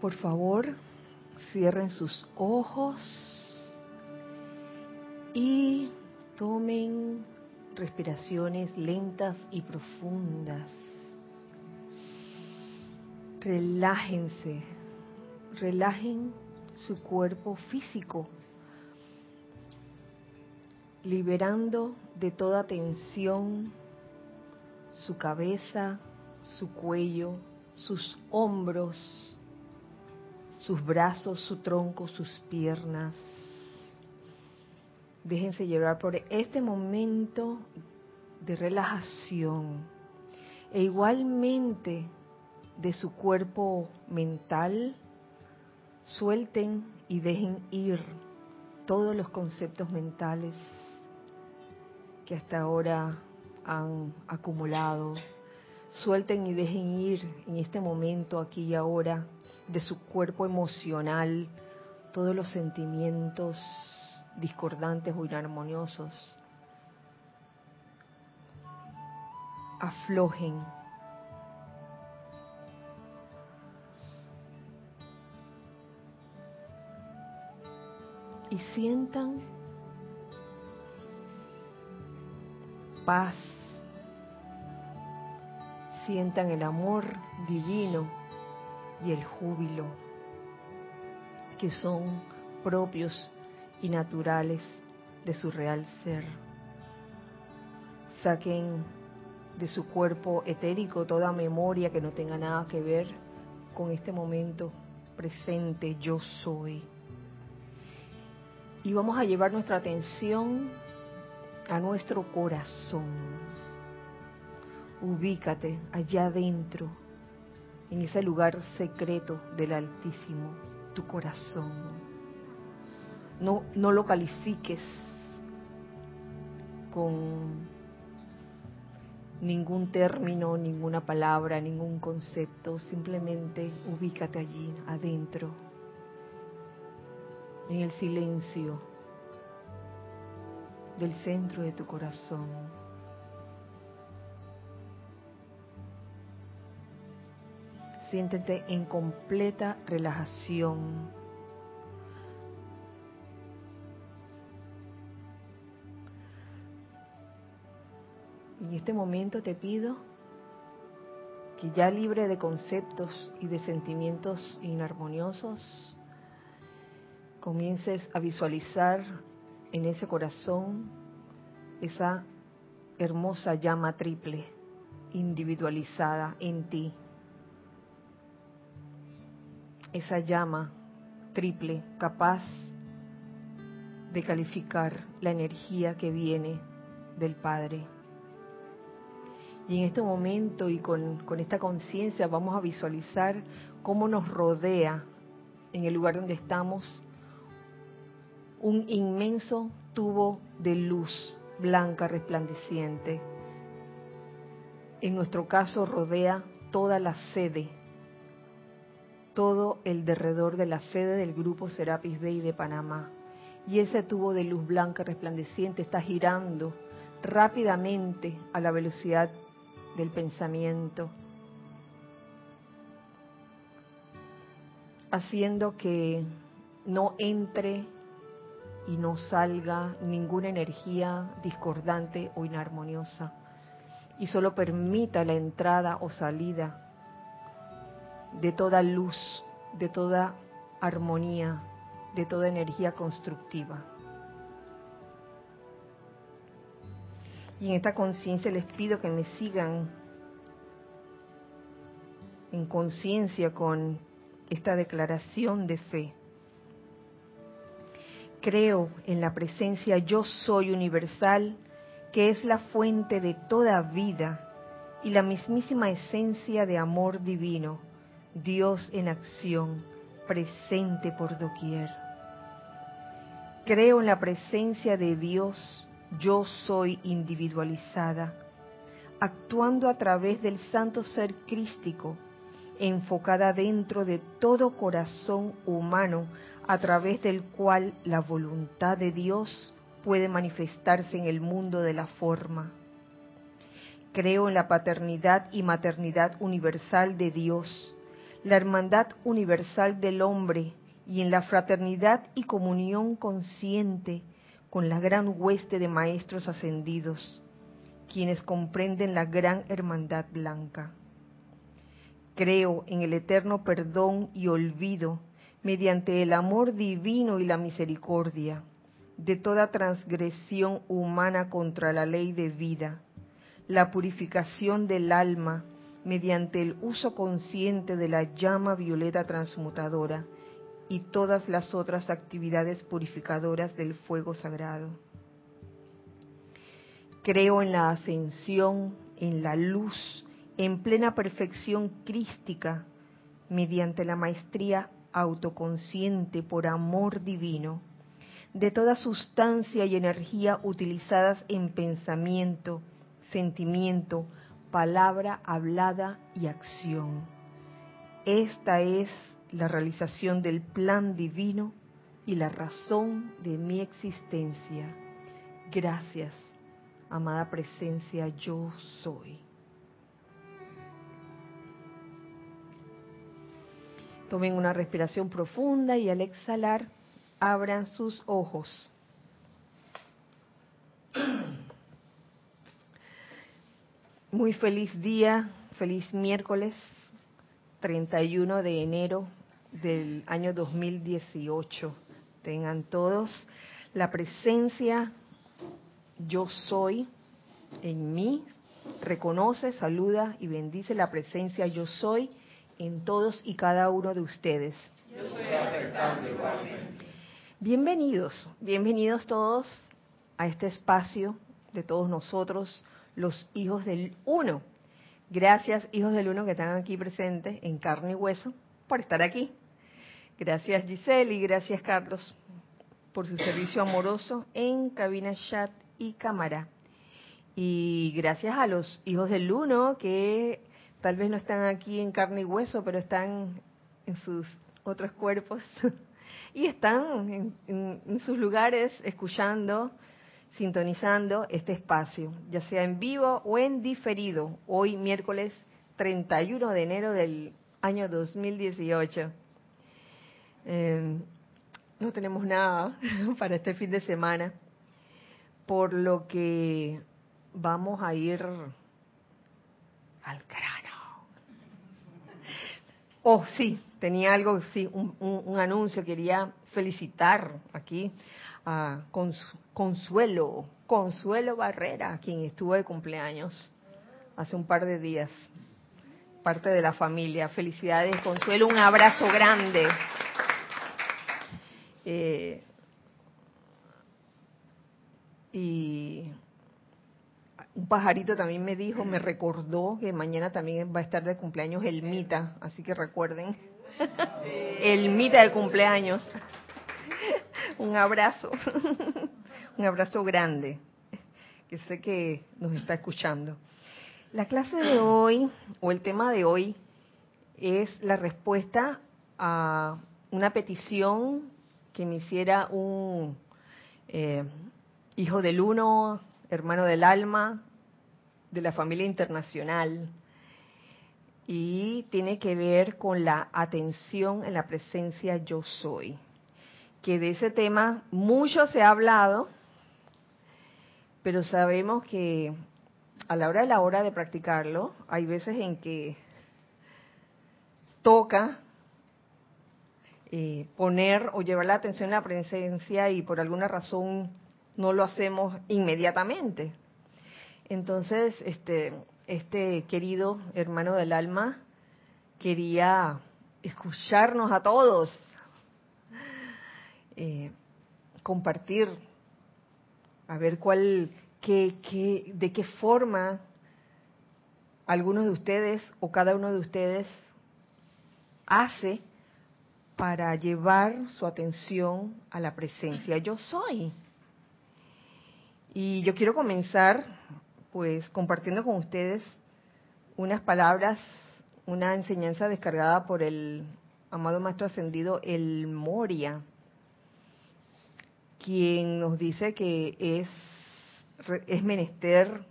Por favor, cierren sus ojos y tomen respiraciones lentas y profundas. Relájense, relajen su cuerpo físico, liberando de toda tensión su cabeza, su cuello, sus hombros, sus brazos, su tronco, sus piernas. Déjense llevar por este momento de relajación e igualmente de su cuerpo mental, suelten y dejen ir todos los conceptos mentales que hasta ahora han acumulado. Suelten y dejen ir en este momento, aquí y ahora, de su cuerpo emocional, todos los sentimientos discordantes o inarmoniosos. Aflojen. Y sientan paz, sientan el amor divino y el júbilo que son propios y naturales de su real ser. Saquen de su cuerpo etérico toda memoria que no tenga nada que ver con este momento presente yo soy. Y vamos a llevar nuestra atención a nuestro corazón. Ubícate allá adentro, en ese lugar secreto del Altísimo, tu corazón. No, no lo califiques con ningún término, ninguna palabra, ningún concepto, simplemente ubícate allí adentro, en el silencio del centro de tu corazón. Siéntete en completa relajación. En este momento te pido que ya libre de conceptos y de sentimientos inarmoniosos, comiences a visualizar en ese corazón esa hermosa llama triple individualizada en ti. Esa llama triple capaz de calificar la energía que viene del Padre. Y en este momento y con, con esta conciencia vamos a visualizar cómo nos rodea en el lugar donde estamos un inmenso tubo de luz blanca resplandeciente. En nuestro caso rodea toda la sede, todo el derredor de la sede del grupo Serapis Bay de Panamá. Y ese tubo de luz blanca resplandeciente está girando rápidamente a la velocidad del pensamiento, haciendo que no entre y no salga ninguna energía discordante o inarmoniosa y solo permita la entrada o salida de toda luz, de toda armonía, de toda energía constructiva. Y en esta conciencia les pido que me sigan en conciencia con esta declaración de fe creo en la presencia yo soy universal, que es la fuente de toda vida y la mismísima esencia de amor divino, Dios en acción, presente por doquier. Creo en la presencia de Dios, yo soy individualizada, actuando a través del santo ser crístico, enfocada dentro de todo corazón humano a través del cual la voluntad de Dios puede manifestarse en el mundo de la forma. Creo en la paternidad y maternidad universal de Dios, la hermandad universal del hombre y en la fraternidad y comunión consciente con la gran hueste de maestros ascendidos, quienes comprenden la gran hermandad blanca. Creo en el eterno perdón y olvido mediante el amor divino y la misericordia de toda transgresión humana contra la ley de vida, la purificación del alma mediante el uso consciente de la llama violeta transmutadora y todas las otras actividades purificadoras del fuego sagrado. Creo en la ascensión, en la luz, en plena perfección crística, mediante la maestría autoconsciente por amor divino, de toda sustancia y energía utilizadas en pensamiento, sentimiento, palabra hablada y acción. Esta es la realización del plan divino y la razón de mi existencia. Gracias, amada presencia, yo soy. Tomen una respiración profunda y al exhalar abran sus ojos. Muy feliz día, feliz miércoles 31 de enero del año 2018. Tengan todos la presencia yo soy en mí, reconoce, saluda y bendice la presencia yo soy en todos y cada uno de ustedes. Yo Bienvenidos, bienvenidos todos a este espacio de todos nosotros, los hijos del uno. Gracias, hijos del uno, que están aquí presentes en carne y hueso, por estar aquí. Gracias, Giselle, y gracias, Carlos, por su servicio amoroso en cabina, chat y cámara. Y gracias a los hijos del uno, que tal vez no están aquí en carne y hueso, pero están en sus otros cuerpos y están en, sus lugares escuchando, sintonizando este espacio, ya sea en vivo o en diferido, hoy miércoles 31 de enero del año 2018. Em, no tenemos nada para este fin de semana, por lo que vamos a ir al grano. Oh, sí, tenía algo, sí, un, anuncio, quería felicitar aquí a Consuelo, Consuelo Barrera, quien estuvo de cumpleaños hace un par de días, parte de la familia. Felicidades, Consuelo, un abrazo grande. Eh, y un pajarito también me dijo, me recordó que mañana también va a estar de cumpleaños el Mita, así que recuerden el mita de cumpleaños. Un abrazo, un abrazo grande, que sé que nos está escuchando. La clase de hoy, o el tema de hoy, es la respuesta a una petición que me hiciera un eh, hijo del uno, hermano del alma, de la familia internacional, y tiene que ver con la atención en la presencia yo soy. Que de ese tema mucho se ha hablado, pero sabemos que a la hora de la hora de practicarlo, hay veces en que toca eh, poner o llevar la atención en la presencia y por alguna razón no lo hacemos inmediatamente. Entonces, este, este querido hermano del alma quería escucharnos a todos, eh, compartir, a ver cuál, qué, qué, de qué forma algunos de ustedes o cada uno de ustedes hace para llevar su atención a la presencia. Yo soy. Y yo quiero comenzar pues compartiendo con ustedes unas palabras, una enseñanza descargada por el amado Maestro Ascendido, el Moria, quien nos dice que es, es menester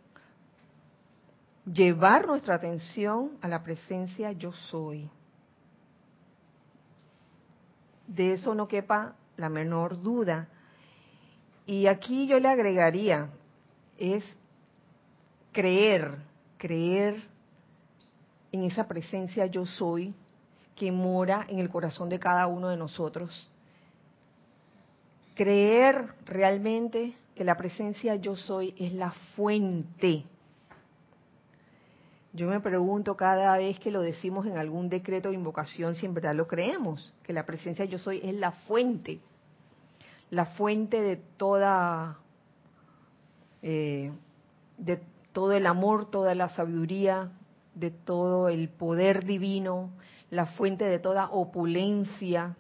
llevar nuestra atención a la presencia yo soy. De eso no quepa la menor duda. Y aquí yo le agregaría, es creer, creer en esa presencia yo soy que mora en el corazón de cada uno de nosotros. Creer realmente que la presencia yo soy es la fuente. Yo me pregunto cada vez que lo decimos en algún decreto de invocación si en verdad lo creemos, que la presencia yo soy es la fuente, la fuente de toda, eh, de todo el amor, toda la sabiduría, de todo el poder divino, la fuente de toda opulencia.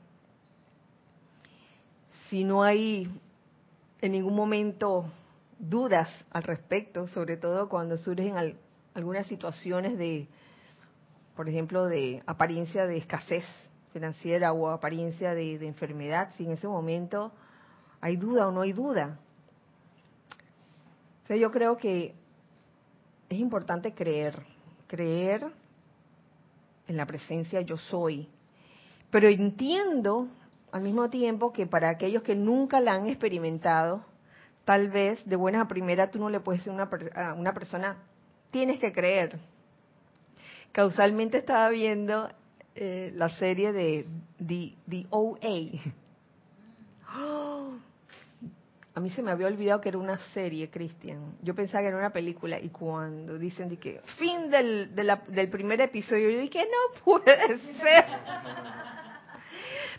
Si no hay en ningún momento dudas al respecto, sobre todo cuando surgen algunas situaciones de, por ejemplo, de apariencia de escasez financiera o apariencia de, enfermedad, si en ese momento hay duda o no hay duda. O yo creo que es importante creer, creer en la presencia yo soy. Pero entiendo al mismo tiempo que para aquellos que nunca la han experimentado, tal vez de buenas a primera tú no le puedes decir a una persona, tienes que creer. Causalmente estaba viendo eh, la serie de The, The OA. A mí se me había olvidado que era una serie, Cristian. Yo pensaba que era una película y cuando dicen de que fin del, del primer episodio, yo dije, no puede ser.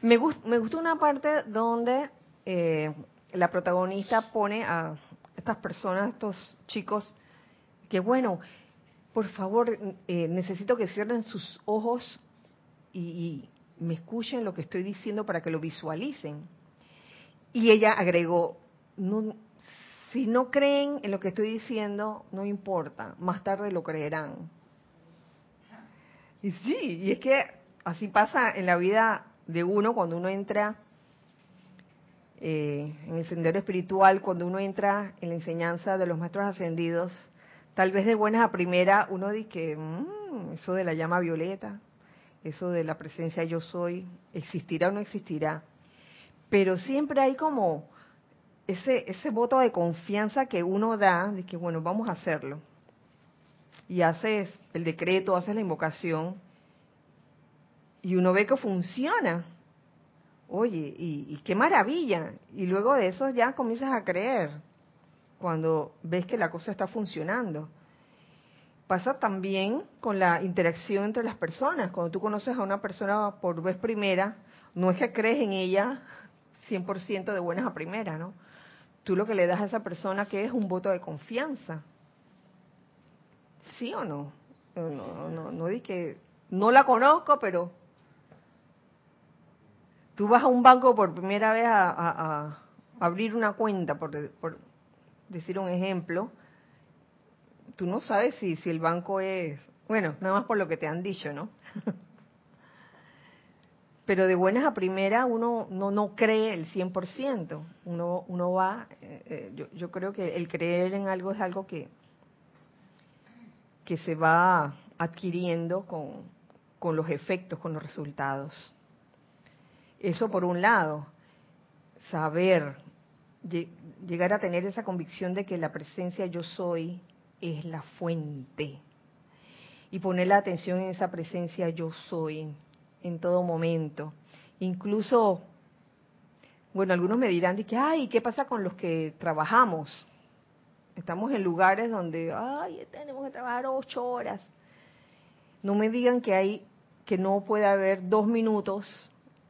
me, me gustó una parte donde eh, la protagonista pone a estas personas, estos chicos, que bueno, por favor, eh, necesito que cierren sus ojos y, y me escuchen lo que estoy diciendo para que lo visualicen. Y ella agregó, no, si no creen en lo que estoy diciendo, no importa, más tarde lo creerán. Y sí, y es que así pasa en la vida de uno cuando uno entra eh, en el sendero espiritual, cuando uno entra en la enseñanza de los maestros ascendidos, tal vez de buenas a primera uno dice que mm, eso de la llama violeta, eso de la presencia yo soy, existirá o no existirá. Pero siempre hay como ese, ese voto de confianza que uno da, de que bueno, vamos a hacerlo. Y haces el decreto, haces la invocación, y uno ve que funciona. Oye, y, qué maravilla. Y luego de eso ya comienzas a creer, cuando ves que la cosa está funcionando. Pasa también con la interacción entre las personas. Cuando tú conoces a una persona por vez primera, no es que crees en ella 100% de buenas a primeras, ¿no? tú lo que le das a esa persona que es un voto de confianza. ¿Sí o no? No, no, no, que no la conozco, pero tú vas a un banco por primera vez a, abrir una cuenta, por, por, decir un ejemplo, tú no sabes si, si el banco es, bueno, nada más por lo que te han dicho, ¿no? pero de buenas a primera uno no, no cree el 100%, uno, uno va, eh, eh, yo, yo, creo que el creer en algo es algo que, se va adquiriendo con los efectos, con los resultados. Eso por un lado, saber, llegar a tener esa convicción de que la presencia yo soy es la fuente y poner la atención en esa presencia yo soy en todo momento. Incluso, bueno, algunos me dirán de que, ay, ¿qué pasa con los que trabajamos? Estamos en lugares donde, ay, tenemos que trabajar ocho horas. No me digan que hay, que no puede haber dos minutos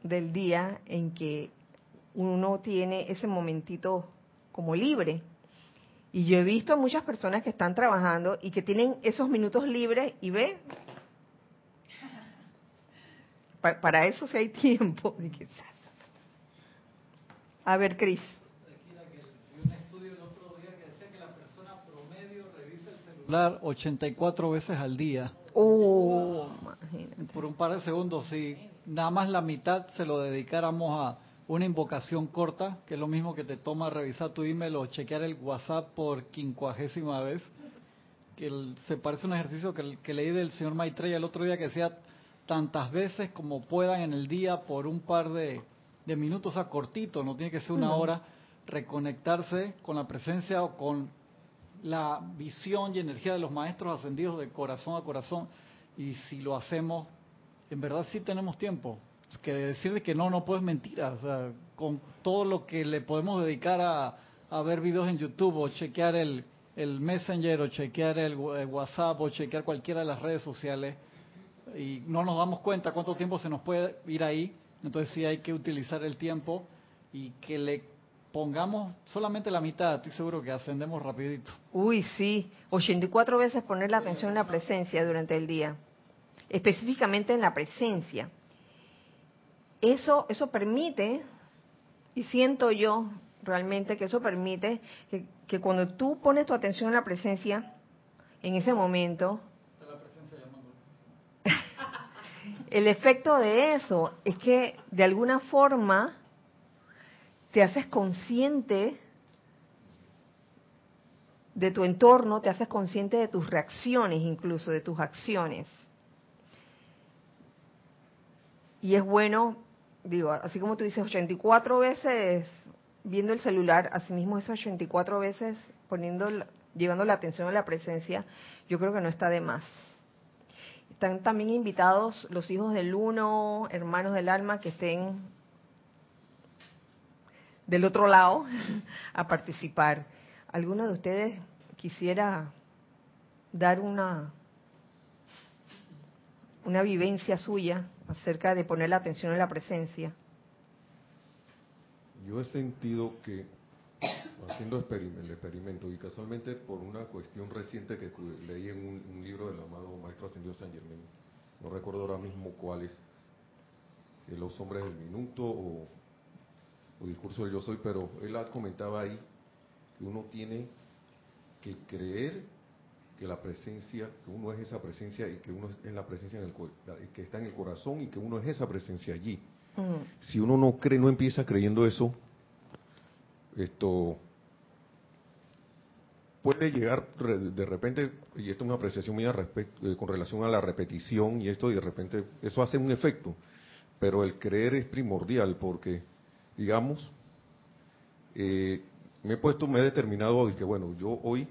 del día en que uno tiene ese momentito como libre. Y yo he visto a muchas personas que están trabajando y que tienen esos minutos libres y ve, para, eso sí hay tiempo. A ver, Cris. celular 84 veces al día. Oh, Por un par de segundos, si nada más la mitad se lo dedicáramos a una invocación corta, que es lo mismo que te toma revisar tu email o chequear el WhatsApp por quincuagésima vez, que se parece a un ejercicio que, que leí del señor Maitreya el otro día que decía tantas veces como puedan en el día por un par de, de minutos, o sea, cortito, no tiene que ser una hora, reconectarse con la presencia o con la visión y energía de los maestros ascendidos de corazón a corazón. Y si lo hacemos, en verdad sí tenemos tiempo. Que decirle que no, no puedes sea, con todo lo que le podemos dedicar a, a ver videos en YouTube o chequear el, el Messenger o chequear el, WhatsApp o chequear cualquiera de las redes sociales y no nos damos cuenta cuánto tiempo se nos puede ir ahí. Entonces sí hay que utilizar el tiempo y que le pongamos solamente la mitad, estoy seguro que ascendemos rapidito. Uy, sí, 84 veces poner la atención en la presencia durante el día, específicamente en la presencia. Eso, eso permite, y siento yo realmente que eso permite que, que cuando tú pones tu atención en la presencia, en ese momento, el efecto de eso es que de alguna forma te haces consciente de tu entorno, te haces consciente de tus reacciones, incluso de tus acciones. Y es bueno, digo, así como tú dices, 84 veces viendo el celular, asimismo esas 84 veces poniendo, llevando la atención a la presencia, yo creo que no está de más. Están también invitados los hijos del uno, hermanos del alma, que estén del otro lado a participar. ¿Alguno de ustedes quisiera dar una, una vivencia suya acerca de poner la atención en la presencia? Yo he sentido que haciendo el experimento y casualmente por una cuestión reciente que leí en un, libro del amado Maestro Ascendido San Germán, no recuerdo ahora mismo cuál es, Los Hombres del Minuto o o discurso del yo soy, pero él comentaba ahí que uno tiene que creer que la presencia, que uno es esa presencia y que uno es la presencia en el, que está en el corazón y que uno es esa presencia allí. Mm. Si uno no cree, no empieza creyendo eso, esto puede llegar de repente, y esto es una apreciación mía eh, con relación a la repetición y esto, y de repente eso hace un efecto, pero el creer es primordial porque digamos, eh, me he puesto, me he determinado que, bueno, yo hoy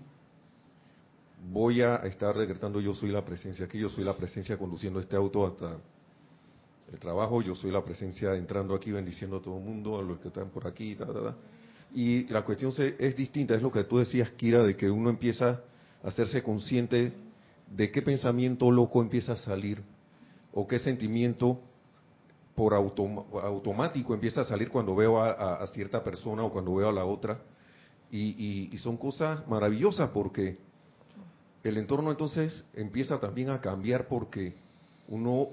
voy a estar decretando yo soy la presencia aquí, yo soy la presencia conduciendo este auto hasta el trabajo, yo soy la presencia entrando aquí bendiciendo a todo el mundo, a los que están por aquí, ta, ta, ta. Y la cuestión es distinta, es lo que tú decías, Kira, de que uno empieza a hacerse consciente de qué pensamiento loco empieza a salir o qué sentimiento por automático empieza a salir cuando veo a, cierta persona o cuando veo a la otra. Y, son cosas maravillosas porque el entorno entonces empieza también a cambiar porque uno,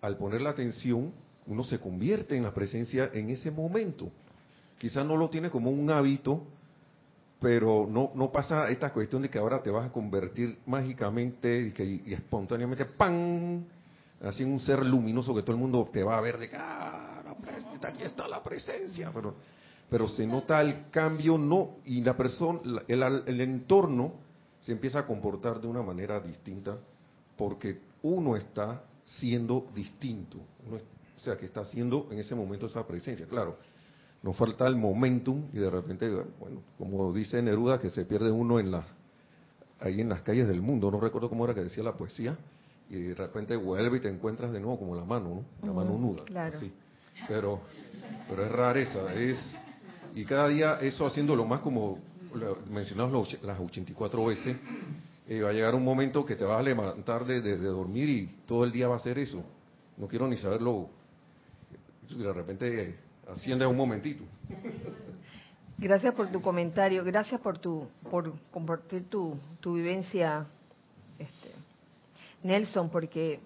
al poner la atención, uno se convierte en la presencia en ese momento. Quizás no lo tiene como un hábito, pero no, no pasa esta cuestión de que ahora te vas a convertir mágicamente y, que, espontáneamente, ¡pam! así un ser luminoso que todo el mundo te va a ver de ah, aquí está la presencia, pero, pero se nota el cambio, no, y la persona, el, el entorno se empieza a comportar de una manera distinta porque uno está siendo distinto, o sea, que está haciendo en ese momento esa presencia, claro. Nos falta el momentum y de repente, bueno, como dice Neruda, que se pierde uno en las, ahí en las calles del mundo. No recuerdo cómo era que decía la poesía, y de repente vuelve y te encuentras de nuevo como la mano, ¿no? La mano nuda. Claro. Pero, pero es rareza, es y cada día eso haciéndolo más como mencionamos las 84 veces, eh, va a llegar un momento que te vas a levantar de, de, dormir y todo el día va a ser eso. No quiero ni saberlo. De repente asciende un momentito. Gracias por tu comentario, gracias por tu por compartir tu, tu vivencia este, Nelson, porque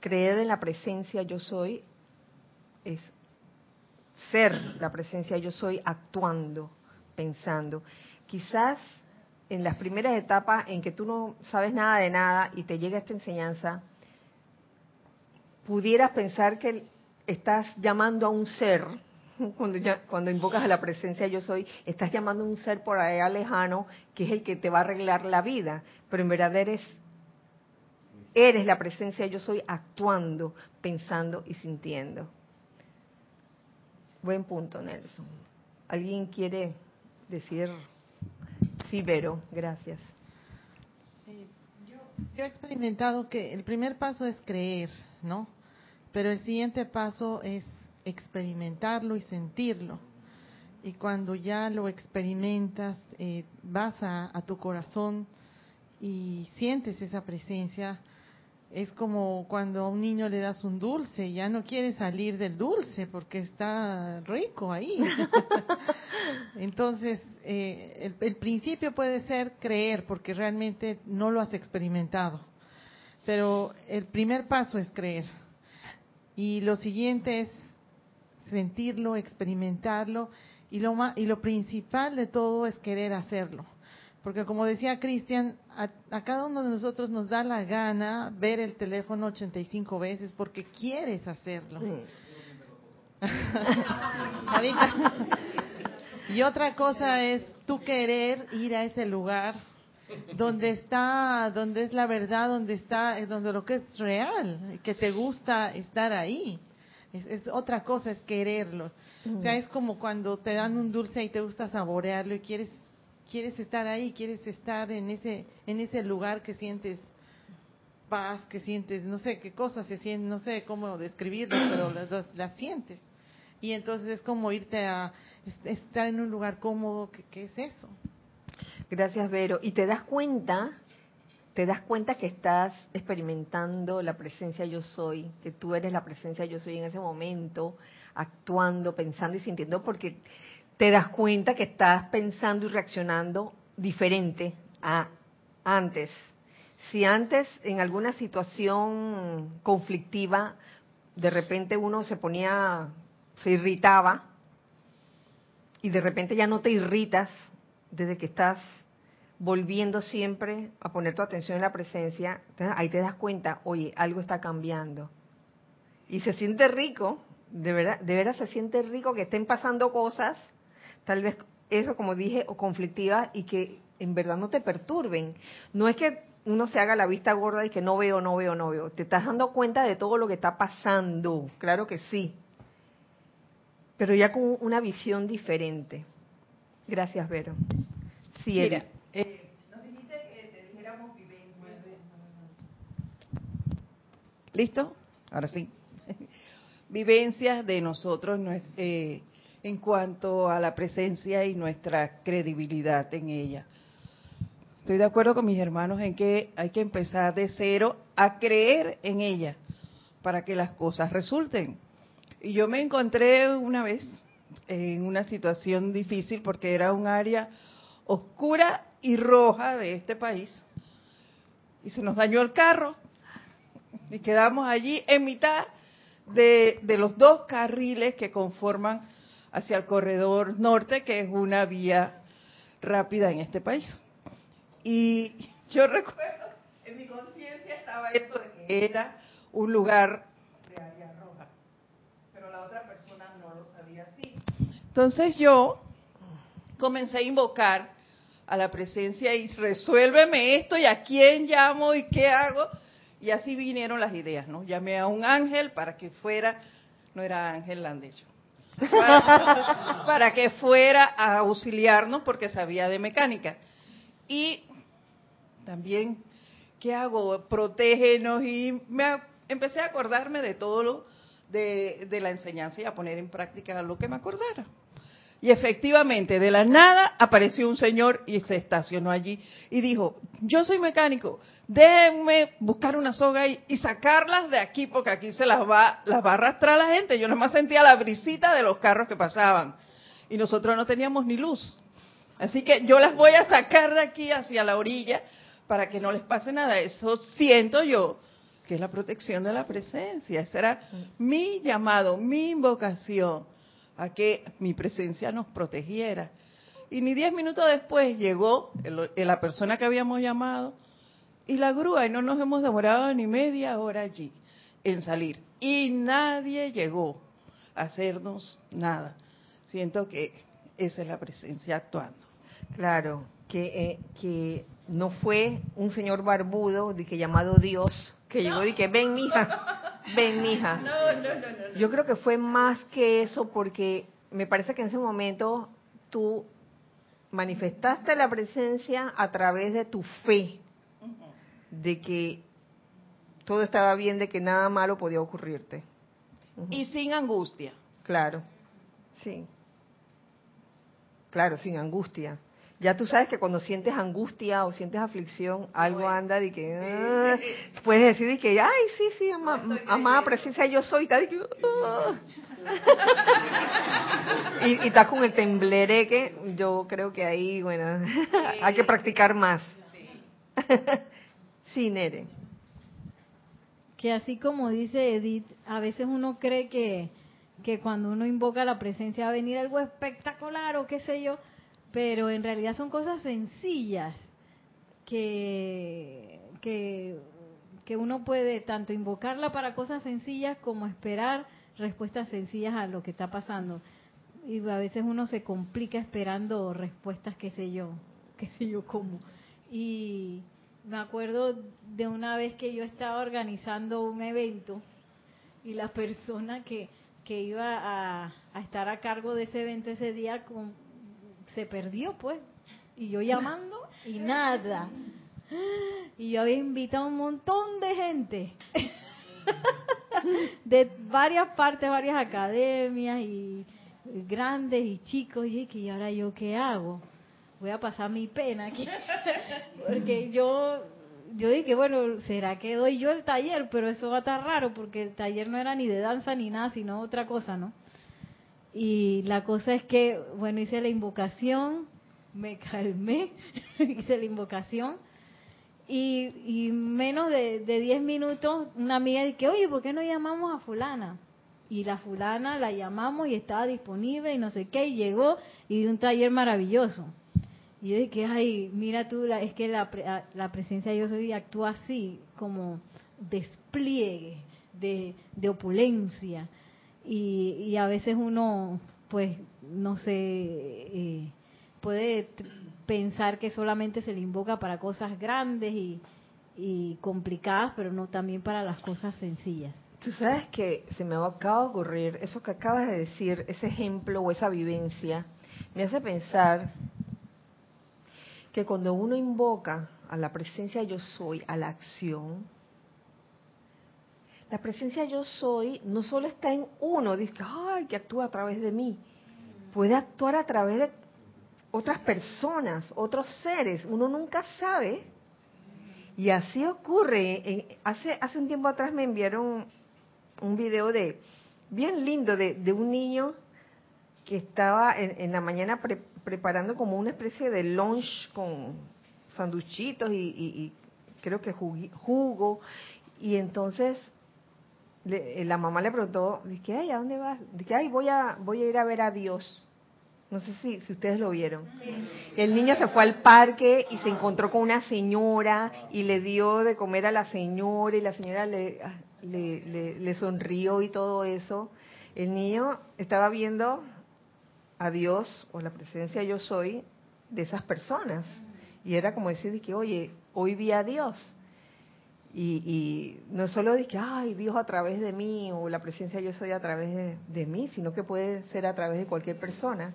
creer en la presencia yo soy es ser la presencia yo soy actuando, pensando. Quizás en las primeras etapas en que tú no sabes nada de nada y te llega esta enseñanza, pudieras pensar que estás llamando a un ser, cuando, invocas a la presencia yo soy, estás llamando a un ser por allá lejano que es el que te va a arreglar la vida, pero en verdad eres Eres la presencia yo soy actuando, pensando y sintiendo. Buen punto, Nelson. ¿Alguien quiere decir? Sí, Vero, gracias. Eh, yo, yo he experimentado que el primer paso es creer, ¿no? Pero el siguiente paso es experimentarlo y sentirlo. Y cuando ya lo experimentas, eh, vas a, tu corazón y sientes esa presencia. Es como cuando a un niño le das un dulce, ya no quiere salir del dulce porque está rico ahí. Entonces, eh, el, el principio puede ser creer porque realmente no lo has experimentado. Pero el primer paso es creer. Y lo siguiente es sentirlo, experimentarlo y lo, y lo principal de todo es querer hacerlo. Porque como decía Cristian, a, a, cada uno de nosotros nos da la gana ver el teléfono 85 veces porque quieres hacerlo. y otra cosa es tú querer ir a ese lugar donde está, donde es la verdad, donde está, donde lo que es real, que te gusta estar ahí. Es, es otra cosa, es quererlo. O sea, es como cuando te dan un dulce y te gusta saborearlo y quieres quieres estar ahí, quieres estar en ese en ese lugar que sientes paz, que sientes, no sé qué cosas se sienten, no sé cómo describirlo, pero las, las sientes. Y entonces es como irte a estar en un lugar cómodo, que, que es eso. Gracias, Vero. Y te das cuenta, te das cuenta que estás experimentando la presencia yo soy, que tú eres la presencia yo soy en ese momento, actuando, pensando y sintiendo, porque te das cuenta que estás pensando y reaccionando diferente a antes. Si antes en alguna situación conflictiva de repente uno se ponía, se irritaba y de repente ya no te irritas desde que estás volviendo siempre a poner tu atención en la presencia, ahí te das cuenta, oye, algo está cambiando. Y se siente rico, de verdad, de veras se siente rico que estén pasando cosas, tal vez eso como dije, o conflictivas y que en verdad no te perturben. No es que uno se haga la vista gorda y que no veo, no veo, no veo. Te estás dando cuenta de todo lo que está pasando, claro que sí. Pero ya con una visión diferente. Gracias, Vero. Sí, Mira, eh, nos dijiste que te dijéramos vivencias. ¿Listo? Ahora sí. vivencias de nosotros eh, en cuanto a la presencia y nuestra credibilidad en ella. Estoy de acuerdo con mis hermanos en que hay que empezar de cero a creer en ella para que las cosas resulten. Y yo me encontré una vez en una situación difícil porque era un área oscura y roja de este país. Y se nos dañó el carro y quedamos allí en mitad de, los dos carriles que conforman hacia el corredor norte, que es una vía rápida en este país. Y yo recuerdo, en mi conciencia estaba eso de que era un lugar de área roja, pero la otra persona no lo sabía así. Entonces yo comencé a invocar a la presencia y resuélveme esto y a quién llamo y qué hago. Y así vinieron las ideas, ¿no? Llamé a un ángel para que fuera, no era ángel, la han dicho, para, que fuera a auxiliarnos porque sabía de mecánica. Y también, ¿qué hago? Protégenos y me empecé a acordarme de todo lo de, de la enseñanza y a poner en práctica lo que me acordara. Y efectivamente, de la nada apareció un señor y se estacionó allí y dijo, yo soy mecánico, déjenme buscar una soga y, y, sacarlas de aquí porque aquí se las va, las va a arrastrar la gente. Yo nomás sentía la brisita de los carros que pasaban y nosotros no teníamos ni luz. Así que yo las voy a sacar de aquí hacia la orilla para que no les pase nada. Eso siento yo, que es la protección de la presencia. Ese era mi llamado, mi invocación a que mi presencia nos protegiera. Y ni diez minutos después llegó el, la persona que habíamos llamado y la grúa y no nos hemos demorado ni media hora allí en salir. Y nadie llegó a hacernos nada. Siento que esa es la presencia actuando. Claro, que, eh, que no fue un señor barbudo de que llamado Dios que llegó y que ven mija, ven mija. No, no, no, no, Yo creo que fue más que eso porque me parece que en ese momento tú manifestaste la presencia a través de tu fe, de que todo estaba bien, de que nada malo podía ocurrirte. Y sin angustia. Claro, sí. Claro, sin angustia. Ya tú sabes que cuando sientes angustia o sientes aflicción, algo anda de que ah, puedes decir que, ay, sí, sí, ama, amada presencia, yo soy, tal, y, que, ah. y, y estás con el temblereque, yo creo que ahí, bueno, hay que practicar más. sí, Nere. Que así como dice Edith, a veces uno cree que, que cuando uno invoca la presencia va a venir algo espectacular o qué sé yo, pero en realidad son cosas sencillas que, que, que uno puede tanto invocarla para cosas sencillas como esperar respuestas sencillas a lo que está pasando. Y a veces uno se complica esperando respuestas, qué sé yo, qué sé yo cómo. Y me acuerdo de una vez que yo estaba organizando un evento y la persona que, que iba a, a estar a cargo de ese evento ese día con, se perdió, pues. Y yo llamando y nada. Y yo había invitado a un montón de gente. de varias partes, varias academias y grandes y chicos. Y que ahora yo qué hago? Voy a pasar mi pena aquí. porque yo yo dije, bueno, ¿será que doy yo el taller? Pero eso va a estar raro porque el taller no era ni de danza ni nada, sino otra cosa, ¿no? Y la cosa es que, bueno, hice la invocación, me calmé, hice la invocación y, y menos de 10 minutos una amiga dice, oye, ¿por qué no llamamos a fulana? Y la fulana la llamamos y estaba disponible y no sé qué, y llegó y dio un taller maravilloso. Y yo dije, ay, mira tú, es que la, la presencia de yo soy actúa así, como despliegue de, de opulencia y, y a veces uno, pues, no sé, eh, puede pensar que solamente se le invoca para cosas grandes y, complicadas, pero no también para las cosas sencillas. Tú sabes que se me acaba de ocurrir, eso que acabas de decir, ese ejemplo o esa vivencia, me hace pensar que cuando uno invoca a la presencia yo soy, a la acción, la presencia yo soy no solo está en uno, dice, ay, que actúa a través de mí, puede actuar a través de otras personas, otros seres, uno nunca sabe. Y así ocurre. hace, hace un tiempo atrás me enviaron un video de bien lindo de, de un niño que estaba en, la mañana preparando como una especie de lunch con sanduchitos y, y creo que jugo. Y entonces eh, la mamá le preguntó, ¿de ay, ¿a dónde vas? De ay, voy a, voy a ir a ver a Dios. No sé si, si ustedes lo vieron. El niño se fue al parque y se encontró con una señora y le dio de comer a la señora y la señora le, ah, le, le, sonrió y todo eso. El niño estaba viendo a Dios o la presencia yo soy de esas personas. Y era como decir que, oye, hoy vi a Dios. Y, y, no solo de que, ay, Dios a través de mí o la presencia yo soy a través de, mí, sino que puede ser a través de cualquier persona.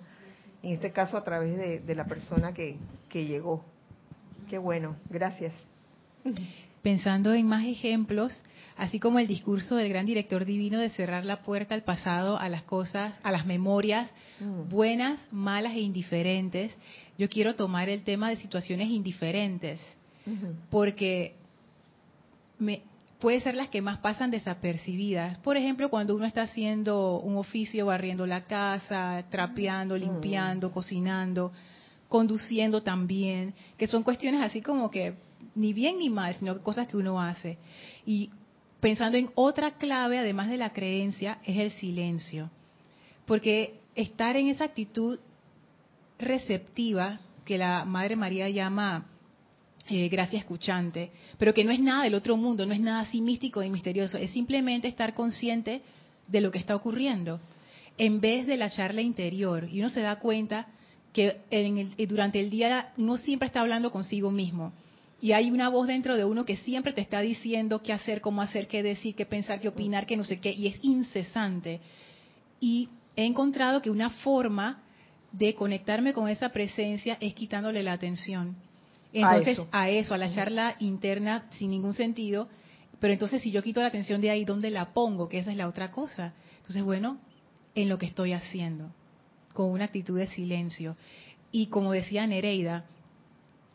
En este caso, a través de, de la persona que, que llegó. Qué bueno, gracias. Pensando en más ejemplos, así como el discurso del gran director divino de cerrar la puerta al pasado, a las cosas, a las memorias Mm. buenas, malas e indiferentes, yo quiero tomar el tema de situaciones indiferentes, porque me, puede ser las que más pasan desapercibidas. Por ejemplo, cuando uno está haciendo un oficio, barriendo la casa, trapeando, limpiando, cocinando, conduciendo también, que son cuestiones así como que ni bien ni mal, sino cosas que uno hace. Y pensando en otra clave, además de la creencia, es el silencio. Porque estar en esa actitud receptiva que la Madre María llama eh, escuchante, pero que no es nada del otro mundo, no es nada así místico y misterioso, es simplemente estar consciente de lo que está ocurriendo, en vez de la charla interior. Y uno se da cuenta que en el- eh, durante el día uno siempre está hablando consigo mismo. Y hay una voz dentro de uno que siempre te está diciendo qué hacer, cómo hacer, qué decir, qué pensar, qué opinar, qué no sé qué, y es incesante. Y he encontrado que una forma de conectarme con esa presencia es quitándole la atención. Entonces, a eso, a, la charla interna sin ningún sentido, pero entonces si yo quito la atención de ahí, ¿dónde la pongo? Que esa es la otra cosa. Entonces, bueno, en lo que estoy haciendo, con una actitud de silencio. Y como decía Nereida,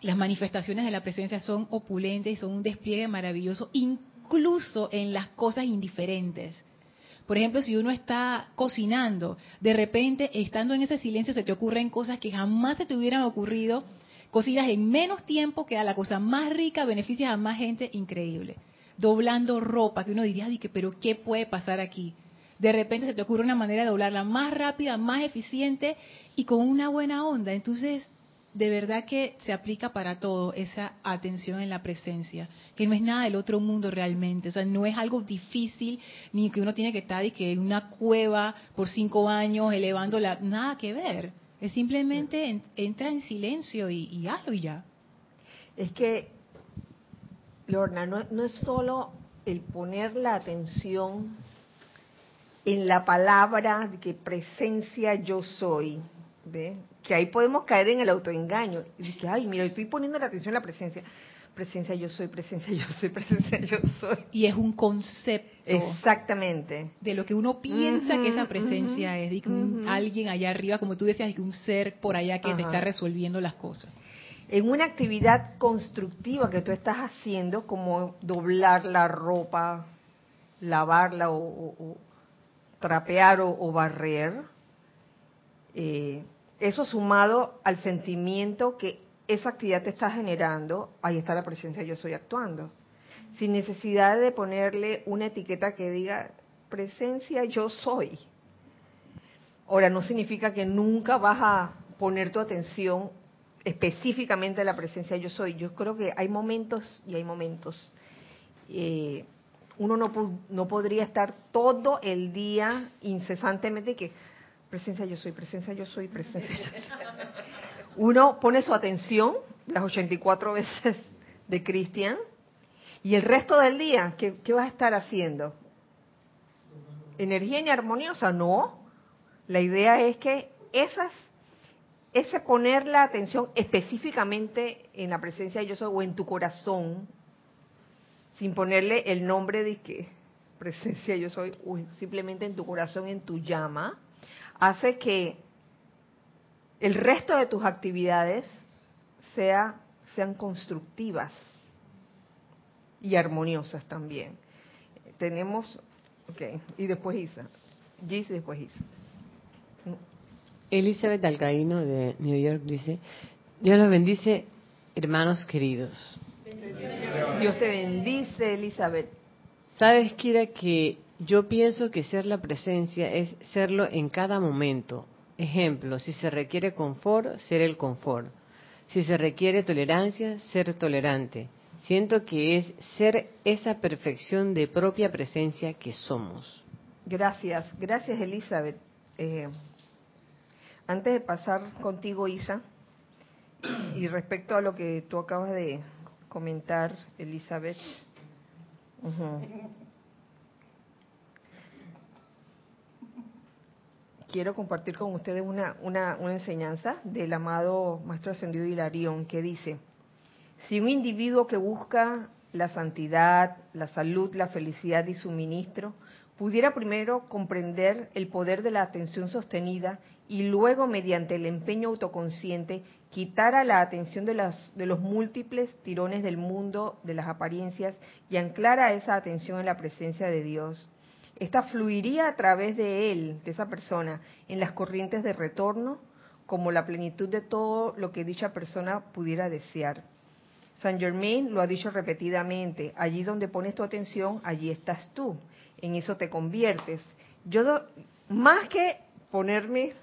las manifestaciones de la presencia son opulentes y son un despliegue maravilloso, incluso en las cosas indiferentes. Por ejemplo, si uno está cocinando, de repente, estando en ese silencio, se te ocurren cosas que jamás se te hubieran ocurrido, cocinas en menos tiempo, queda la cosa más rica, beneficias a más gente, increíble. Doblando ropa, que uno diría, pero ¿qué puede pasar aquí? De repente se te ocurre una manera de doblarla más rápida, más eficiente y con una buena onda. Entonces, de verdad que se aplica para todo esa atención en la presencia, que no es nada del otro mundo realmente, o sea, no es algo difícil, ni que uno tiene que estar y que en una cueva por cinco años elevando la, nada que ver, es simplemente entra en silencio y, y, hazlo y ya. Es que, Lorna, no, no es solo el poner la atención en la palabra de que presencia yo soy, ¿ve? que ahí podemos caer en el autoengaño. Y que, ay, mira, estoy poniendo la atención en la presencia. Presencia yo soy, presencia yo soy, presencia yo soy. Y es un concepto. Exactamente. De lo que uno piensa que esa presencia es. Y que alguien allá arriba, como tú decías, y que un ser por allá que te está resolviendo las cosas. En una actividad constructiva que tú estás haciendo, como doblar la ropa, lavarla o, trapear o, barrer, eh, eso sumado al sentimiento que esa actividad te está generando, ahí está la presencia yo soy actuando. Sin necesidad de ponerle una etiqueta que diga presencia yo soy. Ahora, no significa que nunca vas a poner tu atención específicamente a la presencia yo soy. Yo creo que hay momentos y hay momentos. Eh, uno no, no podría estar todo el día incesantemente que presencia yo soy, presencia yo soy, presencia yo soy. Uno pone su atención las 84 veces de Cristian y el resto del día, ¿qué, ¿qué, vas a estar haciendo? ¿Energía armoniosa? No. La idea es que esas, ese poner la atención específicamente en la presencia de yo soy o en tu corazón, sin ponerle el nombre de que presencia yo soy, simplemente en tu corazón, en tu llama, hace que el resto de tus actividades sea, sean constructivas y armoniosas también. Tenemos, ok, y después Isa. Gis y después Isa. Elizabeth Alcaíno de New York dice, Dios los bendice, hermanos queridos. Dios te bendice, Elizabeth. Sabes, Kira, que yo pienso que ser la presencia es serlo en cada momento. Ejemplo, si se requiere confort, ser el confort. Si se requiere tolerancia, ser tolerante. Siento que es ser esa perfección de propia presencia que somos. Gracias, gracias Elizabeth. Eh, antes de pasar contigo, Isa, y respecto a lo que tú acabas de comentar, Elizabeth, quiero compartir con ustedes una, una, enseñanza del amado Maestro Ascendido Hilarión que dice, si un individuo que busca la santidad, la salud, la felicidad y suministro, pudiera primero comprender el poder de la atención sostenida y luego mediante el empeño autoconsciente quitara la atención de, de los múltiples tirones del mundo, de las apariencias y anclara esa atención en la presencia de Dios, esta fluiría a través de él, de esa persona, en las corrientes de retorno, como la plenitud de todo lo que dicha persona pudiera desear. Saint Germain lo ha dicho repetidamente, allí donde pones tu atención, allí estás tú, en eso te conviertes. Yo, más que ponerme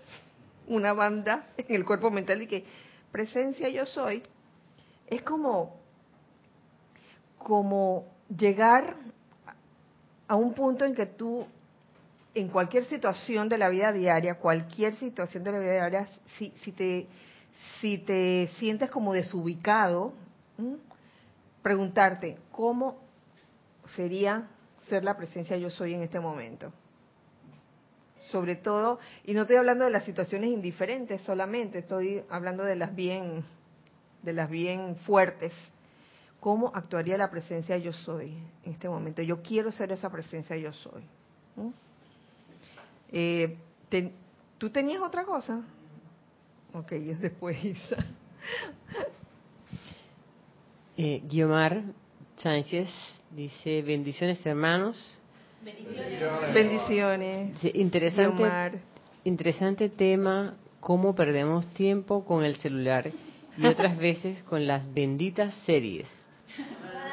una banda en el cuerpo mental y que presencia yo soy, es como, como llegar a un punto en que tú, en cualquier situación de la vida diaria, cualquier situación de la vida diaria, si, si, te, si te sientes como desubicado, preguntarte, ¿cómo sería ser la presencia yo soy en este momento? sobre todo, y no estoy hablando de las situaciones indiferentes solamente, estoy hablando de las bien, de las bien fuertes. ¿Cómo actuaría la presencia yo soy en este momento? Yo quiero ser esa presencia yo soy. Eh, ¿Tú tenías otra cosa? Ok, es después Isa. Eh, Guiomar Sánchez dice, bendiciones hermanos. Bendiciones. Bendiciones. interesante, interesante tema, cómo perdemos tiempo con el celular y otras veces con las benditas series.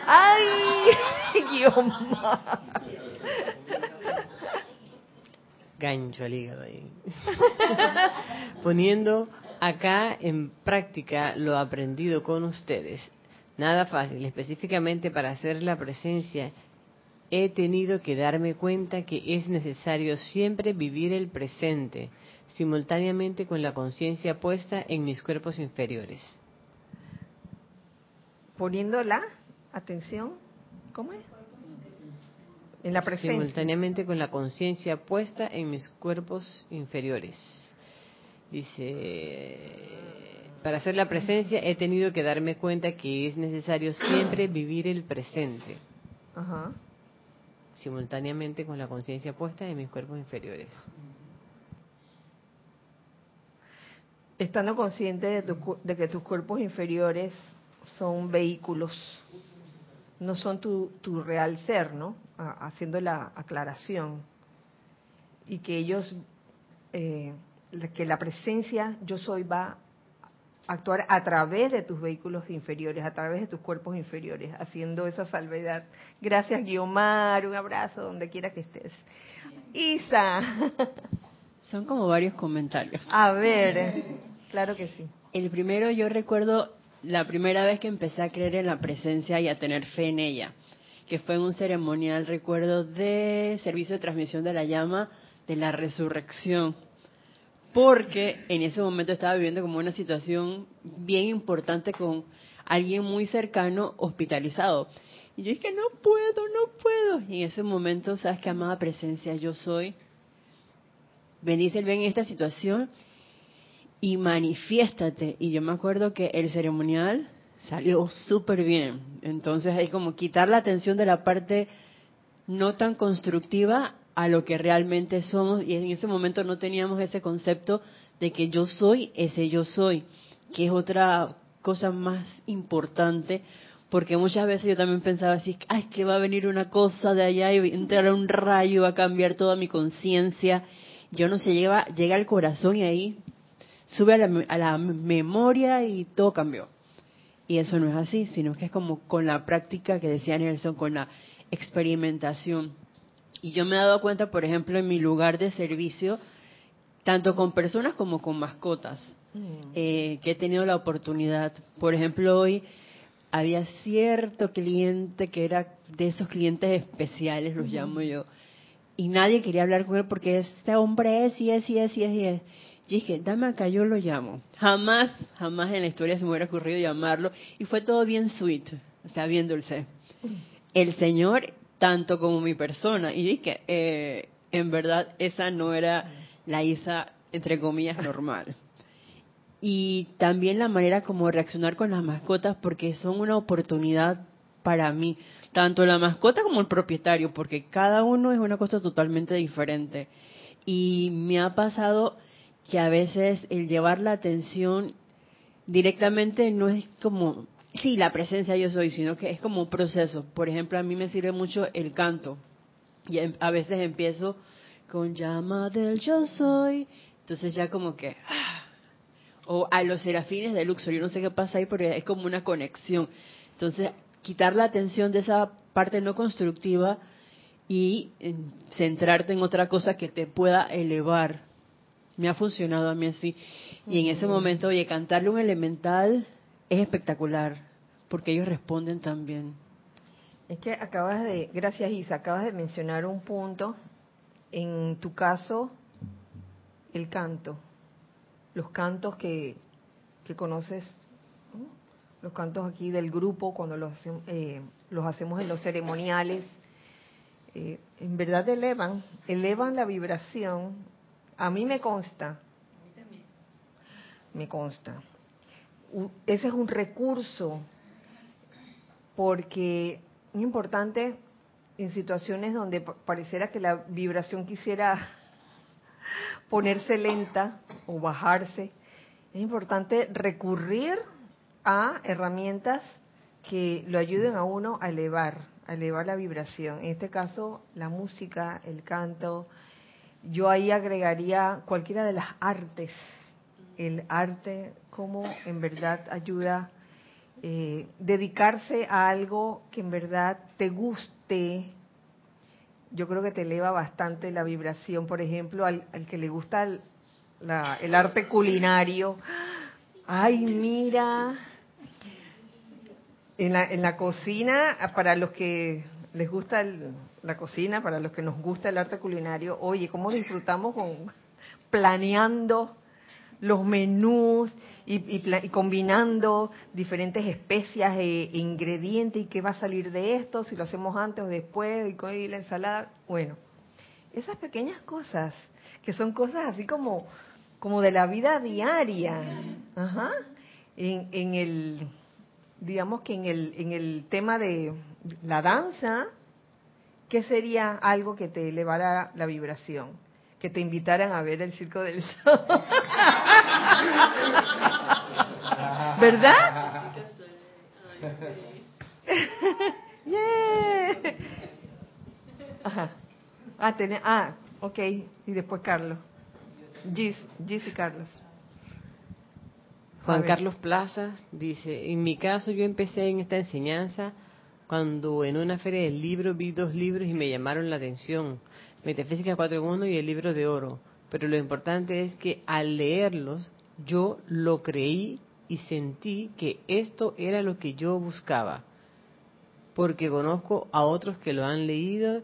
¡Ay! Guiomar. Gancho al hígado ahí. Poniendo acá en práctica lo aprendido con ustedes. Nada fácil, específicamente para hacer la presencia he tenido que darme cuenta que es necesario siempre vivir el presente, simultáneamente con la conciencia puesta en mis cuerpos inferiores. Poniendo la atención, ¿cómo es? En la presencia. Simultáneamente con la conciencia puesta en mis cuerpos inferiores. Dice, para hacer la presencia he tenido que darme cuenta que es necesario siempre vivir el presente. Ajá simultáneamente con la conciencia puesta en mis cuerpos inferiores. Estando consciente de, que tus cuerpos inferiores son vehículos, no son tu, real ser, ¿no? haciendo la aclaración. Y que ellos, eh, que la presencia yo soy va actuar a través de tus vehículos inferiores, a través de tus cuerpos inferiores, haciendo esa salvedad. Gracias, Guiomar, un abrazo donde quiera que estés. Isa. Son como varios comentarios. A ver, claro que sí. El primero yo recuerdo la primera vez que empecé a creer en la presencia y a tener fe en ella, que fue en un ceremonial, recuerdo, de servicio de transmisión de la llama de la resurrección porque en ese momento estaba viviendo como una situación bien importante con alguien muy cercano hospitalizado. Y yo dije, no puedo, no puedo. Y en ese momento, ¿sabes qué amada presencia yo soy? Venís el en esta situación y manifiéstate. Y yo me acuerdo que el ceremonial salió súper bien. Entonces hay como quitar la atención de la parte no tan constructiva a lo que realmente somos y en ese momento no teníamos ese concepto de que yo soy ese yo soy, que es otra cosa más importante, porque muchas veces yo también pensaba así, ay, que va a venir una cosa de allá y entrar un rayo, va a cambiar toda mi conciencia. Yo no sé, llega, llega al corazón y ahí sube a la, a la memoria y todo cambió. Y eso no es así, sino que es como con la práctica que decía Nelson, con la experimentación. Y yo me he dado cuenta, por ejemplo, en mi lugar de servicio, tanto con personas como con mascotas, mm. eh, que he tenido la oportunidad. Por ejemplo, hoy había cierto cliente que era de esos clientes especiales, los llamo yo, y nadie quería hablar con él porque este hombre es y es y es y es y es. Y dije, dame acá, yo lo llamo. Jamás, jamás en la historia se me hubiera ocurrido llamarlo. Y fue todo bien sweet, o sea, bien dulce. El señor tanto como mi persona. Y dije, eh, en verdad esa no era la Isa, entre comillas, normal. Y también la manera como reaccionar con las mascotas, porque son una oportunidad para mí, tanto la mascota como el propietario, porque cada uno es una cosa totalmente diferente. Y me ha pasado que a veces el llevar la atención directamente no es como sí, la presencia yo soy, sino que es como un proceso. Por ejemplo, a mí me sirve mucho el canto. Y em, a veces empiezo con llama del yo soy. Entonces ya como que... Ah, o a los serafines de Luxor, yo no sé qué pasa ahí, pero es como una conexión. Entonces, quitar la atención de esa parte no constructiva y centrarte en otra cosa que te pueda elevar. Me ha funcionado a mí así. Y en ese momento, oye, cantarle un elemental es espectacular, porque ellos responden también. Es que acabas de, gracias Isa, acabas de mencionar un punto, en tu caso, el canto, los cantos que, que conoces, los cantos aquí del grupo cuando los, eh, los hacemos en los ceremoniales, eh, en verdad elevan, elevan la vibración A mí me consta. Me consta. Ese es un recurso porque es importante en situaciones donde pareciera que la vibración quisiera ponerse lenta o bajarse, es importante recurrir a herramientas que lo ayuden a uno a elevar, a elevar la vibración. En este caso, la música, el canto. Yo ahí agregaría cualquiera de las artes. El arte, como en verdad ayuda eh, dedicarse a algo que en verdad te guste, yo creo que te eleva bastante la vibración. Por ejemplo, al, que le gusta el, el arte culinario, ay, mira, en la, en la cocina, para los que les gusta la cocina, para los que nos gusta el arte culinario, oye, ¿cómo disfrutamos con planeando los menús y, combinando diferentes especias e ingredientes y qué va a salir de esto, si lo hacemos antes o después, y con la ensalada. Bueno, esas pequeñas cosas, que son cosas así como, como de la vida diaria, Ajá. En, en el, digamos que en el, en el tema de la danza, ¿qué sería algo que te elevara la vibración? Que te invitaran a ver el Circo del Sol. ¿Verdad? yeah. Ajá. Ah, ah, ok. Y después Carlos. Gis, Gis y Carlos. Juan Carlos Plaza dice, en mi caso yo empecé en esta enseñanza cuando en una feria del libro vi dos libros y me llamaron la atención. Metafísica 4 en 1 y el libro de oro. Pero lo importante es que al leerlos yo lo creí y sentí que esto era lo que yo buscaba. Porque conozco a otros que lo han leído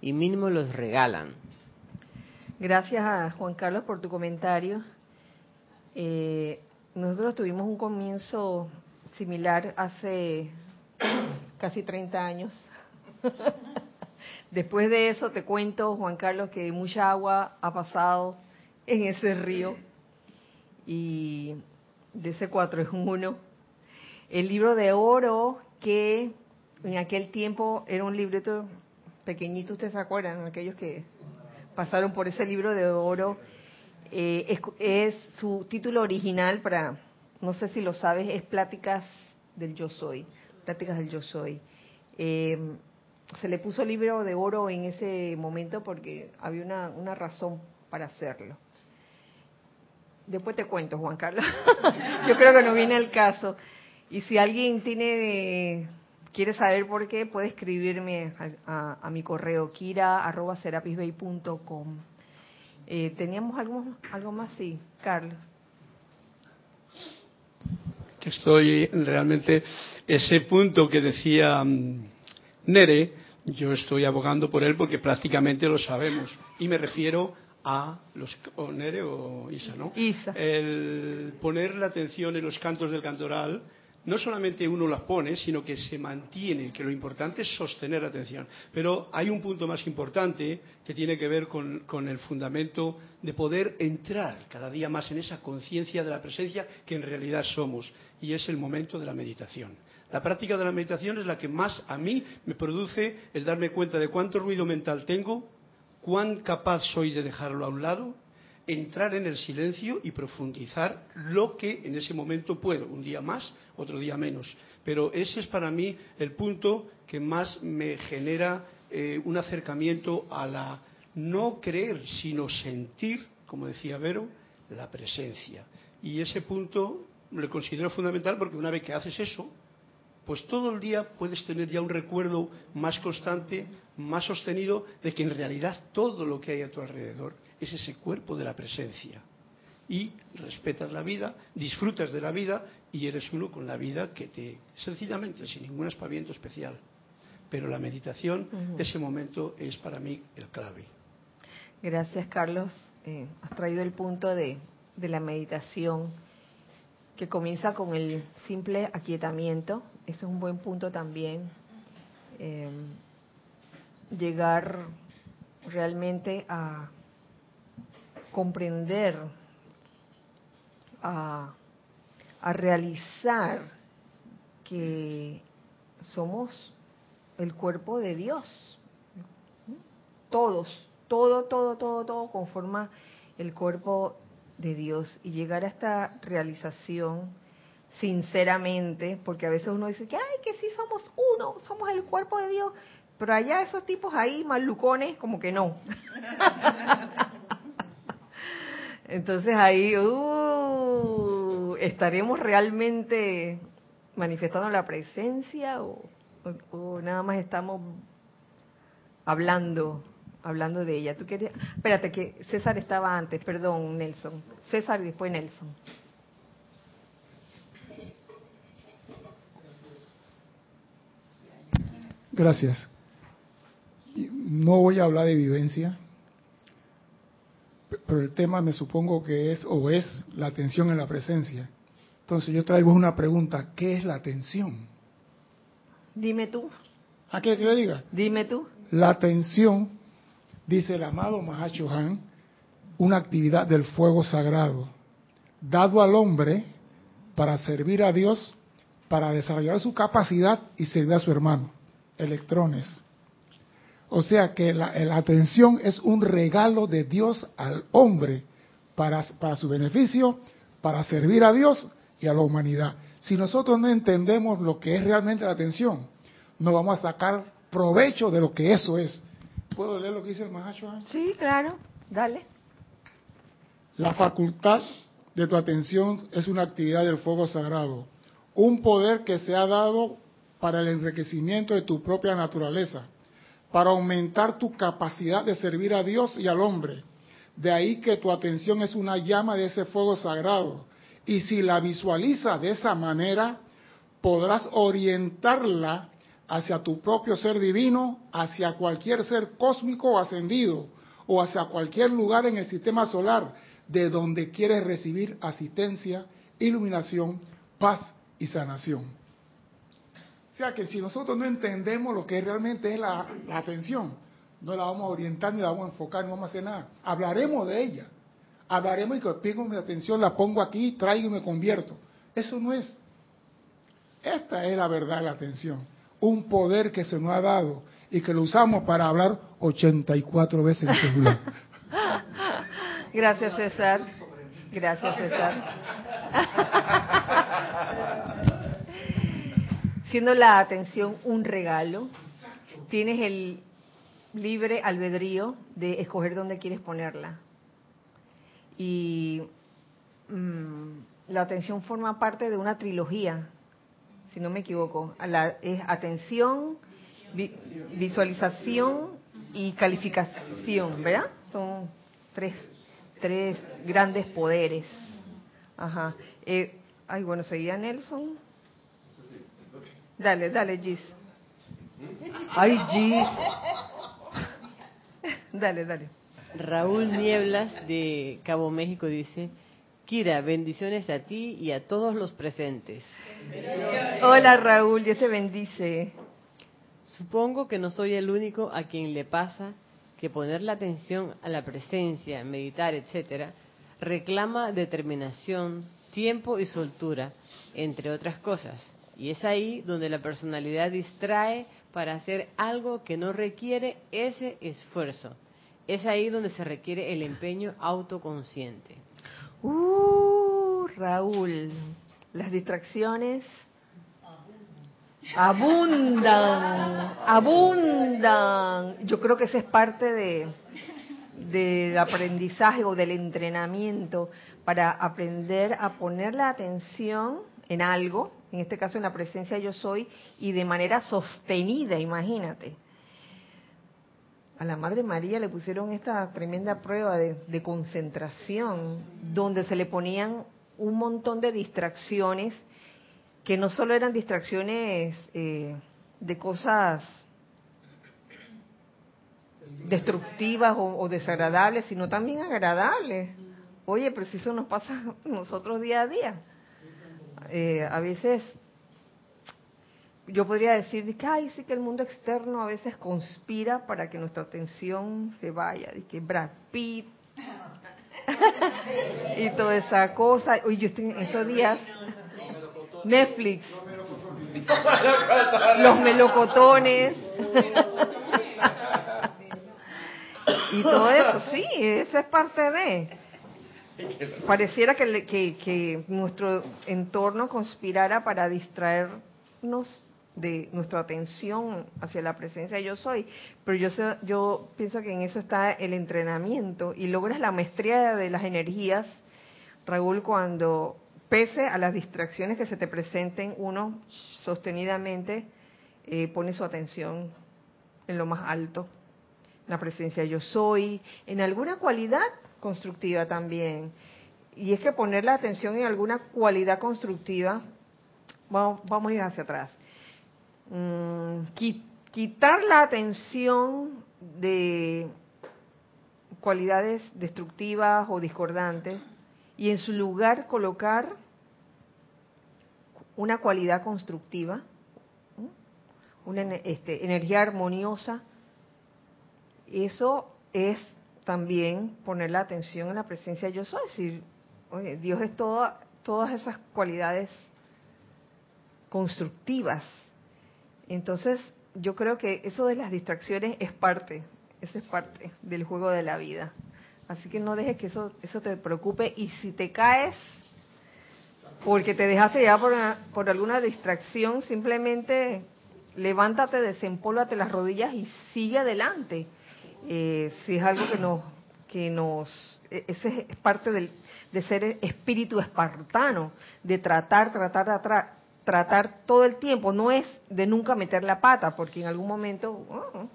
y mínimo los regalan. Gracias a Juan Carlos por tu comentario. Eh, nosotros tuvimos un comienzo similar hace casi 30 años. Después de eso te cuento, Juan Carlos, que mucha agua ha pasado en ese río y de ese cuatro es uno. El libro de oro que en aquel tiempo era un libreto pequeñito, ¿ustedes se acuerdan? Aquellos que pasaron por ese libro de oro. Eh, es, su título original para, no sé si lo sabes, es Pláticas del Yo Soy. Pláticas del Yo Soy. Eh, se le puso libro de oro en ese momento porque había una, una razón para hacerlo. Después te cuento, Juan Carlos. Yo creo que no viene el caso. Y si alguien tiene quiere saber por qué, puede escribirme a, mi correo kira.serapisbay.com. Eh, ¿Teníamos algo, algo más? Sí, Carlos. Estoy realmente, ese punto que decía mm, Nere, yo estoy abogando por él porque prácticamente lo sabemos. Y me refiero a los o Nere o Isa, ¿no? Isa. El poner la atención en los cantos del cantoral, no solamente uno las pone, sino que se mantiene, que lo importante es sostener la atención. Pero hay un punto más importante que tiene que ver con, el fundamento de poder entrar cada día más en esa conciencia de la presencia que en realidad somos, y es el momento de la meditación. La práctica de la meditación es la que más a mí me produce el darme cuenta de cuánto ruido mental tengo, cuán capaz soy de dejarlo a un lado, entrar en el silencio y profundizar lo que en ese momento puedo, un día más, otro día menos. Pero ese es para mí el punto que más me genera eh, un acercamiento a la no creer, sino sentir, como decía Vero, la presencia. Y ese punto lo considero fundamental porque una vez que haces eso, pues todo el día puedes tener ya un recuerdo más constante, más sostenido de que en realidad todo lo que hay a tu alrededor es ese cuerpo de la presencia. Y respetas la vida, disfrutas de la vida y eres uno con la vida que te, sencillamente, sin ningún espaviento especial. Pero la meditación, ese momento es para mí el clave. Gracias, Carlos. Eh, has traído el punto de, de la meditación que comienza con el simple aquietamiento. Ese es un buen punto también. Eh, llegar realmente a, comprender, a, a realizar que somos el cuerpo de Dios. Todos, todo, todo, todo, todo conforma el cuerpo de Dios. Y llegar a esta realización sinceramente, porque a veces uno dice que, ay, que sí somos uno, somos el cuerpo de Dios, pero allá esos tipos ahí, malucones, como que no. Entonces ahí, uh, ¿estaremos realmente manifestando la presencia o, nada más estamos hablando, hablando de ella? ¿Tú querías? Espérate, que César estaba antes, perdón, Nelson. César y después Nelson. Gracias. No voy a hablar de vivencia, pero el tema me supongo que es o es la atención en la presencia. Entonces yo traigo una pregunta, ¿qué es la atención? Dime tú, ¿A qué que yo diga? dime tú. La atención, dice el amado Mahacho Han, una actividad del fuego sagrado, dado al hombre para servir a Dios, para desarrollar su capacidad y servir a su hermano, electrones. O sea que la, la atención es un regalo de Dios al hombre para, para su beneficio, para servir a Dios y a la humanidad. Si nosotros no entendemos lo que es realmente la atención, no vamos a sacar provecho de lo que eso es. ¿Puedo leer lo que dice el Mahacho Han? Sí, claro, dale. La facultad de tu atención es una actividad del fuego sagrado, un poder que se ha dado para el enriquecimiento de tu propia naturaleza, para aumentar tu capacidad de servir a Dios y al hombre. De ahí que tu atención es una llama de ese fuego sagrado. Y si la visualizas de esa manera, podrás orientarla hacia tu propio ser divino, hacia cualquier ser cósmico o ascendido, o hacia cualquier lugar en el sistema solar de donde quieres recibir asistencia, iluminación, paz y sanación. O sea que si nosotros no entendemos lo que realmente es la, la atención, no la vamos a orientar ni la vamos a enfocar, no vamos a hacer nada. Hablaremos de ella. Hablaremos y que tengo mi atención, la pongo aquí, traigo y me convierto. Eso no es. Esta es la verdad de la atención. Un poder que se nos ha dado y que lo usamos para hablar 84 veces en el celular. Gracias, César. Gracias, César. Siendo la atención un regalo, tienes el libre albedrío de escoger dónde quieres ponerla. Y mm, la atención forma parte de una trilogía, si no me equivoco. La- es atención, vi- visualización y calificación, ¿verdad? Son tres, tres grandes poderes. Ajá. Eh, ay, bueno, seguía Nelson. Dale, dale, Gis. Ay, Gis. Dale, dale. Raúl Nieblas de Cabo México dice, Kira, bendiciones a ti y a todos los presentes. Hola, Raúl, Dios te bendice. Supongo que no soy el único a quien le pasa que poner la atención a la presencia, meditar, etcétera, reclama determinación, tiempo y soltura, entre otras cosas. Y es ahí donde la personalidad distrae para hacer algo que no requiere ese esfuerzo. Es ahí donde se requiere el empeño autoconsciente. Uh, Raúl, las distracciones abundan, abundan. Yo creo que eso es parte de del aprendizaje o del entrenamiento para aprender a poner la atención en algo, en este caso en la presencia yo soy, y de manera sostenida, imagínate. A la Madre María le pusieron esta tremenda prueba de, de concentración, donde se le ponían un montón de distracciones, que no solo eran distracciones eh, de cosas destructivas o, desagradables, sino también agradables. Oye, pero si eso nos pasa nosotros día a día. Eh, a veces yo podría decir que, ay, sí que el mundo externo a veces conspira para que nuestra atención se vaya, de que Brad Pitt, y toda esa cosa. Uy, yo estoy en estos días, Netflix, los melocotones. y todo eso, sí, esa es parte de. Pareciera que, que, nuestro entorno conspirara para distraernos de nuestra atención hacia la presencia de yo soy, pero yo sé- yo pienso que en eso está el entrenamiento y logras la maestría de las energías, Raúl, cuando pese a las distracciones que se te presenten, uno sostenidamente eh, pone su atención en lo más alto, la presencia yo soy, en alguna cualidad constructiva también. Y es que poner la atención en alguna cualidad constructiva, vamos, vamos a ir hacia atrás. Mm, qui- quitar la atención de cualidades destructivas o discordantes y en su lugar colocar una cualidad constructiva, una este, energía armoniosa, eso es también poner la atención en la presencia de yo soy, decir, oye, Dios es toda, todas esas cualidades constructivas. Entonces, yo creo que eso de las distracciones es parte, eso es parte del juego de la vida. Así que no dejes que eso, eso te preocupe y si te caes porque te dejaste llevar por, una- por alguna distracción, simplemente levántate, desempólvate las rodillas y sigue adelante. Eh, si es algo que nos, que nos, e- ese es parte del, de ser espíritu espartano, de tratar, tratar, tratar, todo el tiempo. No es de nunca meter la pata, porque en algún momento oh,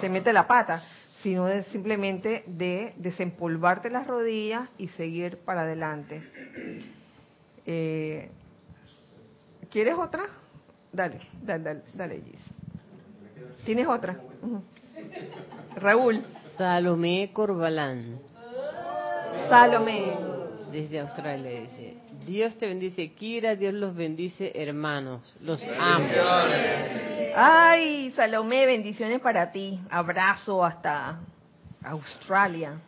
se mete la pata, sino de simplemente de desempolvarte las rodillas y seguir para adelante. Eh, ¿Quieres otra? Dale, dale, dale, dale, Gis. ¿Tienes otra? Raúl, Salomé Corbalán, Salomé. desde Australia, dice: Dios te bendice, Kira, Dios los bendice, hermanos. Los amo. Ay, Salomé, bendiciones para ti. Abrazo hasta Australia.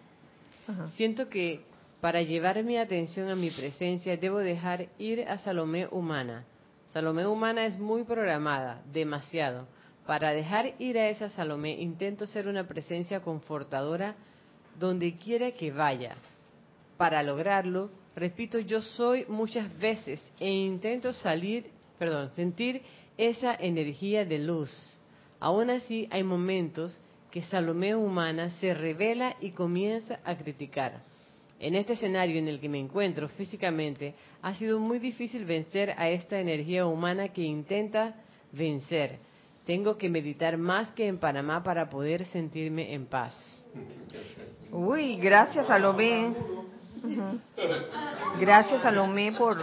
Ajá. Siento que para llevar mi atención a mi presencia debo dejar ir a Salomé humana. Salomé humana es muy programada, demasiado. Para dejar ir a esa Salomé intento ser una presencia confortadora donde quiera que vaya. Para lograrlo, repito yo soy muchas veces e intento salir, perdón, sentir esa energía de luz. Aún así hay momentos que Salomé humana se revela y comienza a criticar. En este escenario en el que me encuentro físicamente, ha sido muy difícil vencer a esta energía humana que intenta vencer. Tengo que meditar más que en Panamá para poder sentirme en paz. Uy, gracias Salomé. Ujú. Gracias Salomé por,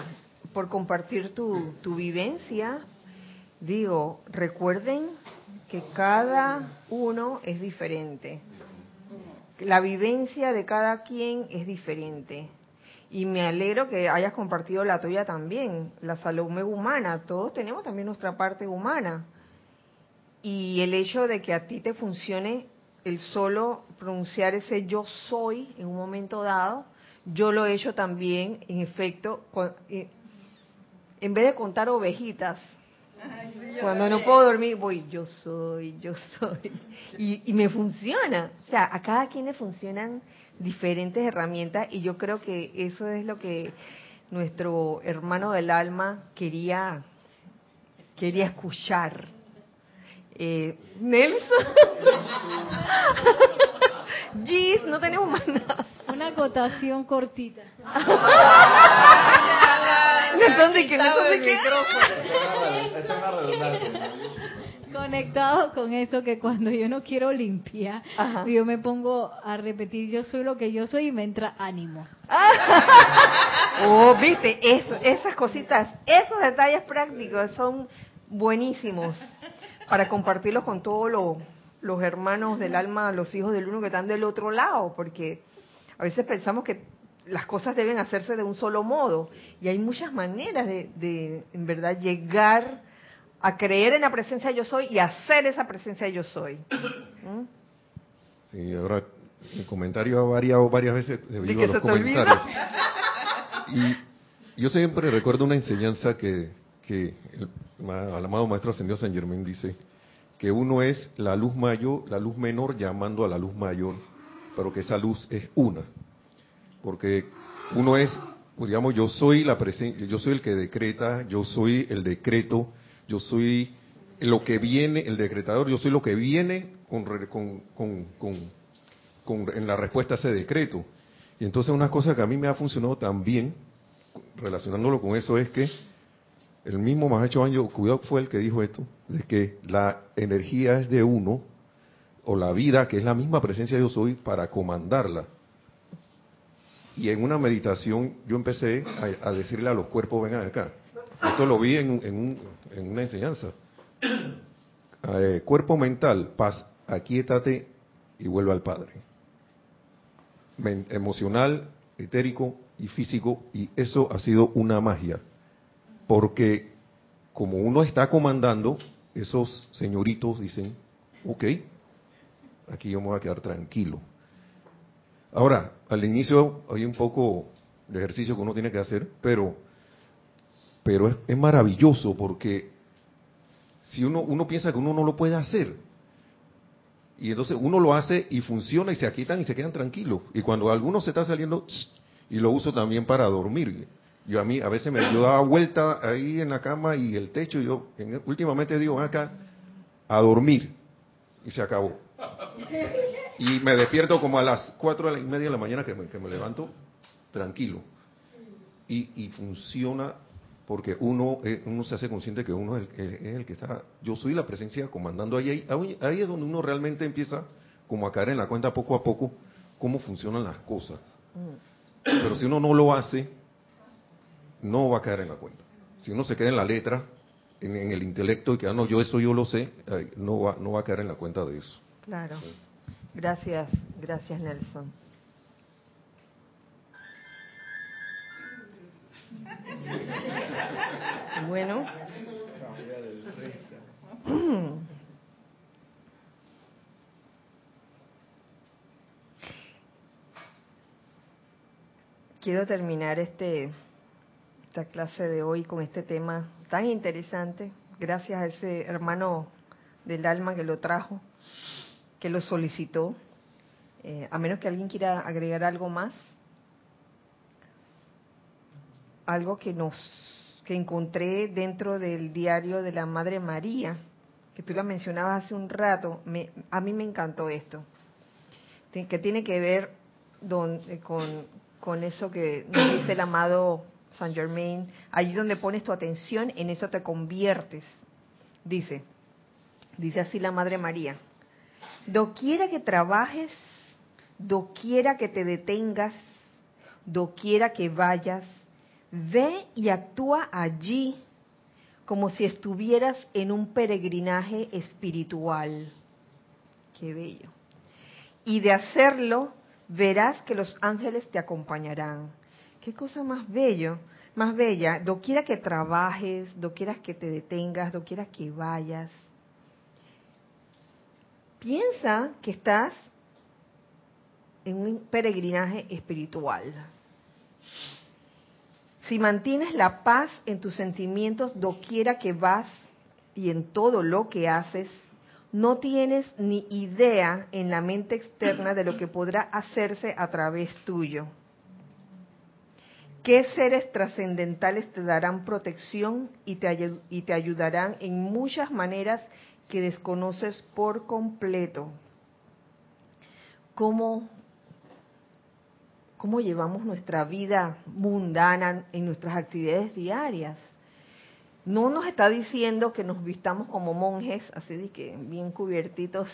por compartir tu, tu vivencia. Digo, recuerden que cada uno es diferente. La vivencia de cada quien es diferente. Y me alegro que hayas compartido la tuya también, la Salomé humana. Todos tenemos también nuestra parte humana. Y el hecho de que a ti te funcione el solo pronunciar ese yo soy en un momento dado, yo lo he hecho también, en efecto, eh, en vez de contar ovejitas, cuando no puedo dormir, voy, yo soy, yo soy. Y, y me funciona. O sea, a cada quien le funcionan diferentes herramientas y yo creo que eso es lo que nuestro hermano del alma quería, quería escuchar. Eh, Nelson. Gis, no tenemos más nada. Una acotación cortita. Nelson, ¿de qué? Nelson, ¿de qué? Esa es una redundancia. Conectado con eso que cuando yo no quiero limpiar, Ajá. yo me pongo a repetir yo soy lo que yo soy y me entra ánimo. Oh, viste, eso, esas cositas, esos detalles prácticos son buenísimos para compartirlos con todos los, los hermanos del alma, los hijos del uno que están del otro lado, porque a veces pensamos que las cosas deben hacerse de un solo modo y hay muchas maneras de, de en verdad, llegar a creer en la presencia de yo soy y hacer esa presencia de yo soy. ¿Mm? Sí, ahora Mi comentario ha variado varias veces debido a los comentarios. Y yo siempre recuerdo una enseñanza que, que el, al amado Maestro Ascendido San Germán dice que uno es la luz mayor, la luz menor llamando a la luz mayor, pero que esa luz es una. Porque uno es, digamos, yo soy la presencia, yo soy el que decreta, yo soy el decreto, yo soy lo que viene, el decretador, yo soy lo que viene con, con, con- con- en la respuesta a ese decreto. Y entonces una cosa que a mí me ha funcionado también, relacionándolo con eso, es que el mismo Mahacho Anjo, cuidado fue el que dijo esto, de que la energía es de uno, o la vida, que es la misma presencia yo soy, para comandarla. Y en una meditación yo empecé a, decirle a los cuerpos, vengan acá. Esto lo vi en, en un- en una enseñanza. Eh, cuerpo mental, paz, aquíétate y vuelve al Padre. Emocional, etérico y físico, y eso ha sido una magia. Porque como uno está comandando, esos señoritos dicen, ok, aquí yo me voy a quedar tranquilo. Ahora, al inicio hay un poco de ejercicio que uno tiene que hacer, pero, pero es, maravilloso porque si uno, uno piensa que uno no lo puede hacer, y entonces uno lo hace y funciona y se aquitan y se quedan tranquilos. Y cuando alguno se está saliendo, y lo uso también para dormir. Yo a mí a veces me yo daba vuelta ahí en la cama y el techo, y yo en- últimamente digo, "Ven acá, a dormir. Y se acabó. Y me despierto como a las cuatro y media de la mañana que me, que me levanto tranquilo. Y, y funciona porque uno, eh, uno se hace consciente que uno es, el- es el que está, yo soy la presencia comandando ahí, ahí, ahí es donde uno realmente empieza como a caer en la cuenta poco a poco cómo funcionan las cosas. Pero si uno no lo hace, no va a caer en la cuenta. Si uno se queda en la letra, en, en el intelecto y que, ah, no, yo eso yo lo sé, eh, no, va, no va a caer en la cuenta de eso. Claro. Gracias, gracias Nelson. Bueno. Quiero terminar este esta clase de hoy con este tema tan interesante, gracias a ese hermano del alma que lo trajo, que lo solicitó. Eh, a menos que alguien quiera agregar algo más, algo que nos que encontré dentro del diario de la Madre María, que tú la mencionabas hace un rato, me- a mí me encantó esto, que tiene que ver don- eh, con, con eso que dice el amado Saint Germain, allí donde pones tu atención, en eso te conviertes. Dice, dice así la Madre María, doquiera que trabajes, doquiera que te detengas, doquiera que vayas, ve y actúa allí como si estuvieras en un peregrinaje espiritual. Qué bello. Y de hacerlo, verás que los ángeles te acompañarán. Qué cosa más bello, más bella. Doquiera que trabajes, doquiera que te detengas, doquiera que vayas. Piensa que estás en un peregrinaje espiritual. Si mantienes la paz en tus sentimientos doquiera que vas y en todo lo que haces, no tienes ni idea en la mente externa de lo que podrá hacerse a través tuyo. ¿Qué seres trascendentales te darán protección y te, y te ayudarán en muchas maneras que desconoces por completo? ¿Cómo, ¿Cómo llevamos nuestra vida mundana en nuestras actividades diarias? No nos está diciendo que nos vistamos como monjes, así de que bien cubiertitos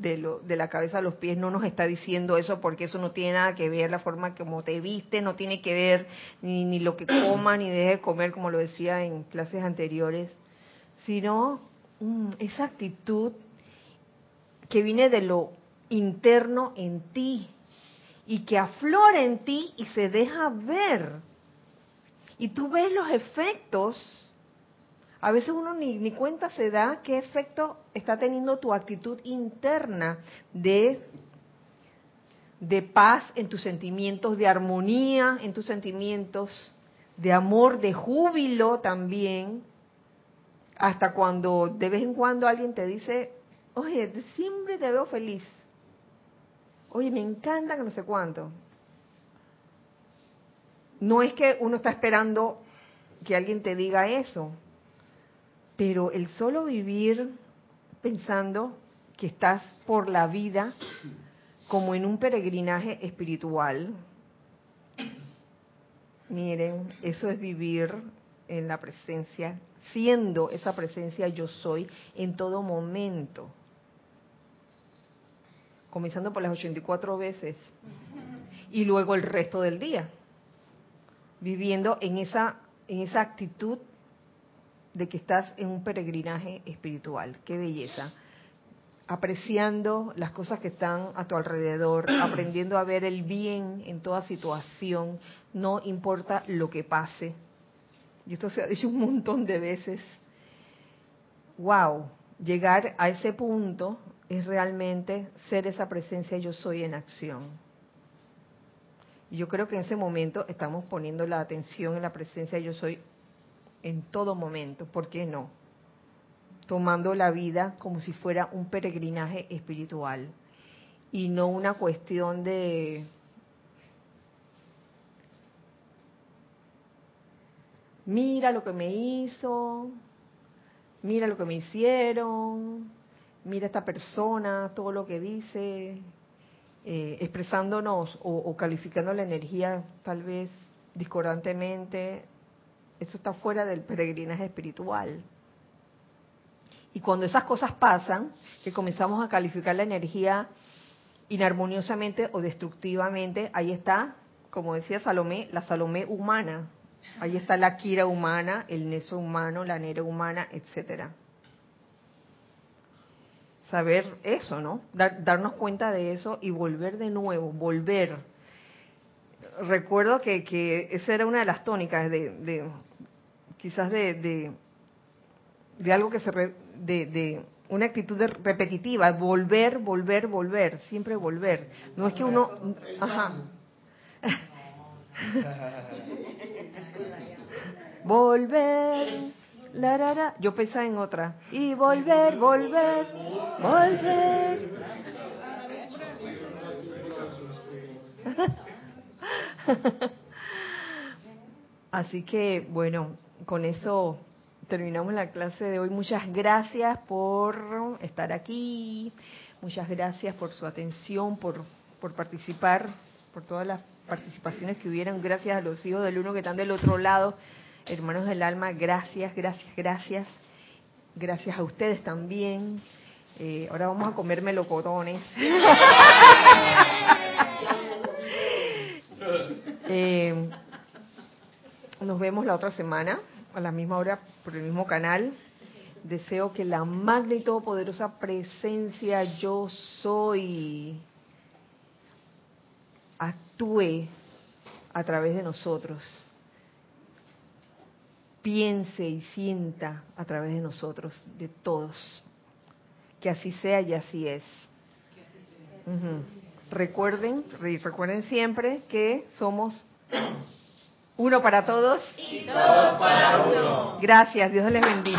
de, lo, de la cabeza a los pies, no nos está diciendo eso porque eso no tiene nada que ver la forma como te viste, no tiene que ver ni, ni lo que coma, ni deje de comer, como lo decía en clases anteriores, sino mm, esa actitud que viene de lo interno en ti y que aflora en ti y se deja ver. Y tú ves los efectos. A veces uno ni, ni cuenta se da qué efecto está teniendo tu actitud interna de de paz en tus sentimientos, de armonía en tus sentimientos, de amor, de júbilo también, hasta cuando de vez en cuando alguien te dice, oye, siempre te veo feliz. Oye, me encanta que no sé cuánto. No es que uno está esperando que alguien te diga eso, pero el solo vivir pensando que estás por la vida como en un peregrinaje espiritual, miren, eso es vivir en la presencia, siendo esa presencia yo soy en todo momento. Comenzando por las 84 veces y luego el resto del día, viviendo en esa, en esa actitud de que estás en un peregrinaje espiritual. Qué belleza. Apreciando las cosas que están a tu alrededor, aprendiendo a ver el bien en toda situación, no importa lo que pase. Y esto se ha dicho un montón de veces. Wow, llegar a ese punto es realmente ser esa presencia yo soy en acción. Y yo creo que en ese momento estamos poniendo la atención en la presencia yo soy en todo momento. ¿Por qué no? Tomando la vida como si fuera un peregrinaje espiritual y no una cuestión de mira lo que me hizo, mira lo que me hicieron, mira esta persona, todo lo que dice, eh, expresándonos o, calificando la energía tal vez discordantemente, eso está fuera del peregrinaje espiritual. Y cuando esas cosas pasan, que comenzamos a calificar la energía inarmoniosamente o destructivamente, ahí está, como decía Salomé, la Salomé humana. Ahí está la Kira humana, el Neso humano, la Nera humana, etcétera saber eso, ¿no? darnos cuenta de eso y volver de nuevo, volver. Recuerdo que, que esa era una de las tónicas de, de quizás de, de, algo que se de, de una actitud repetitiva, volver, volver, volver, siempre volver. No es que uno, ajá. volver yo pensaba en otra. Y volver, volver, volver. Así que, bueno, con eso terminamos la clase de hoy. Muchas gracias por estar aquí. Muchas gracias por su atención, por, por participar, por todas las participaciones que hubieron. Gracias a los hijos del uno que están del otro lado hermanos del alma, gracias, gracias, gracias. Gracias a ustedes también. Eh, ahora vamos a comer melocotones. Eh, nos vemos la otra semana, a la misma hora, por el mismo canal. Deseo que la magna y todopoderosa presencia yo soy actúe a través de nosotros piense y sienta a través de nosotros, de todos. Que así sea y así es. Recuerden, recuerden siempre que somos uno para todos y todos para uno. Gracias, Dios les bendice.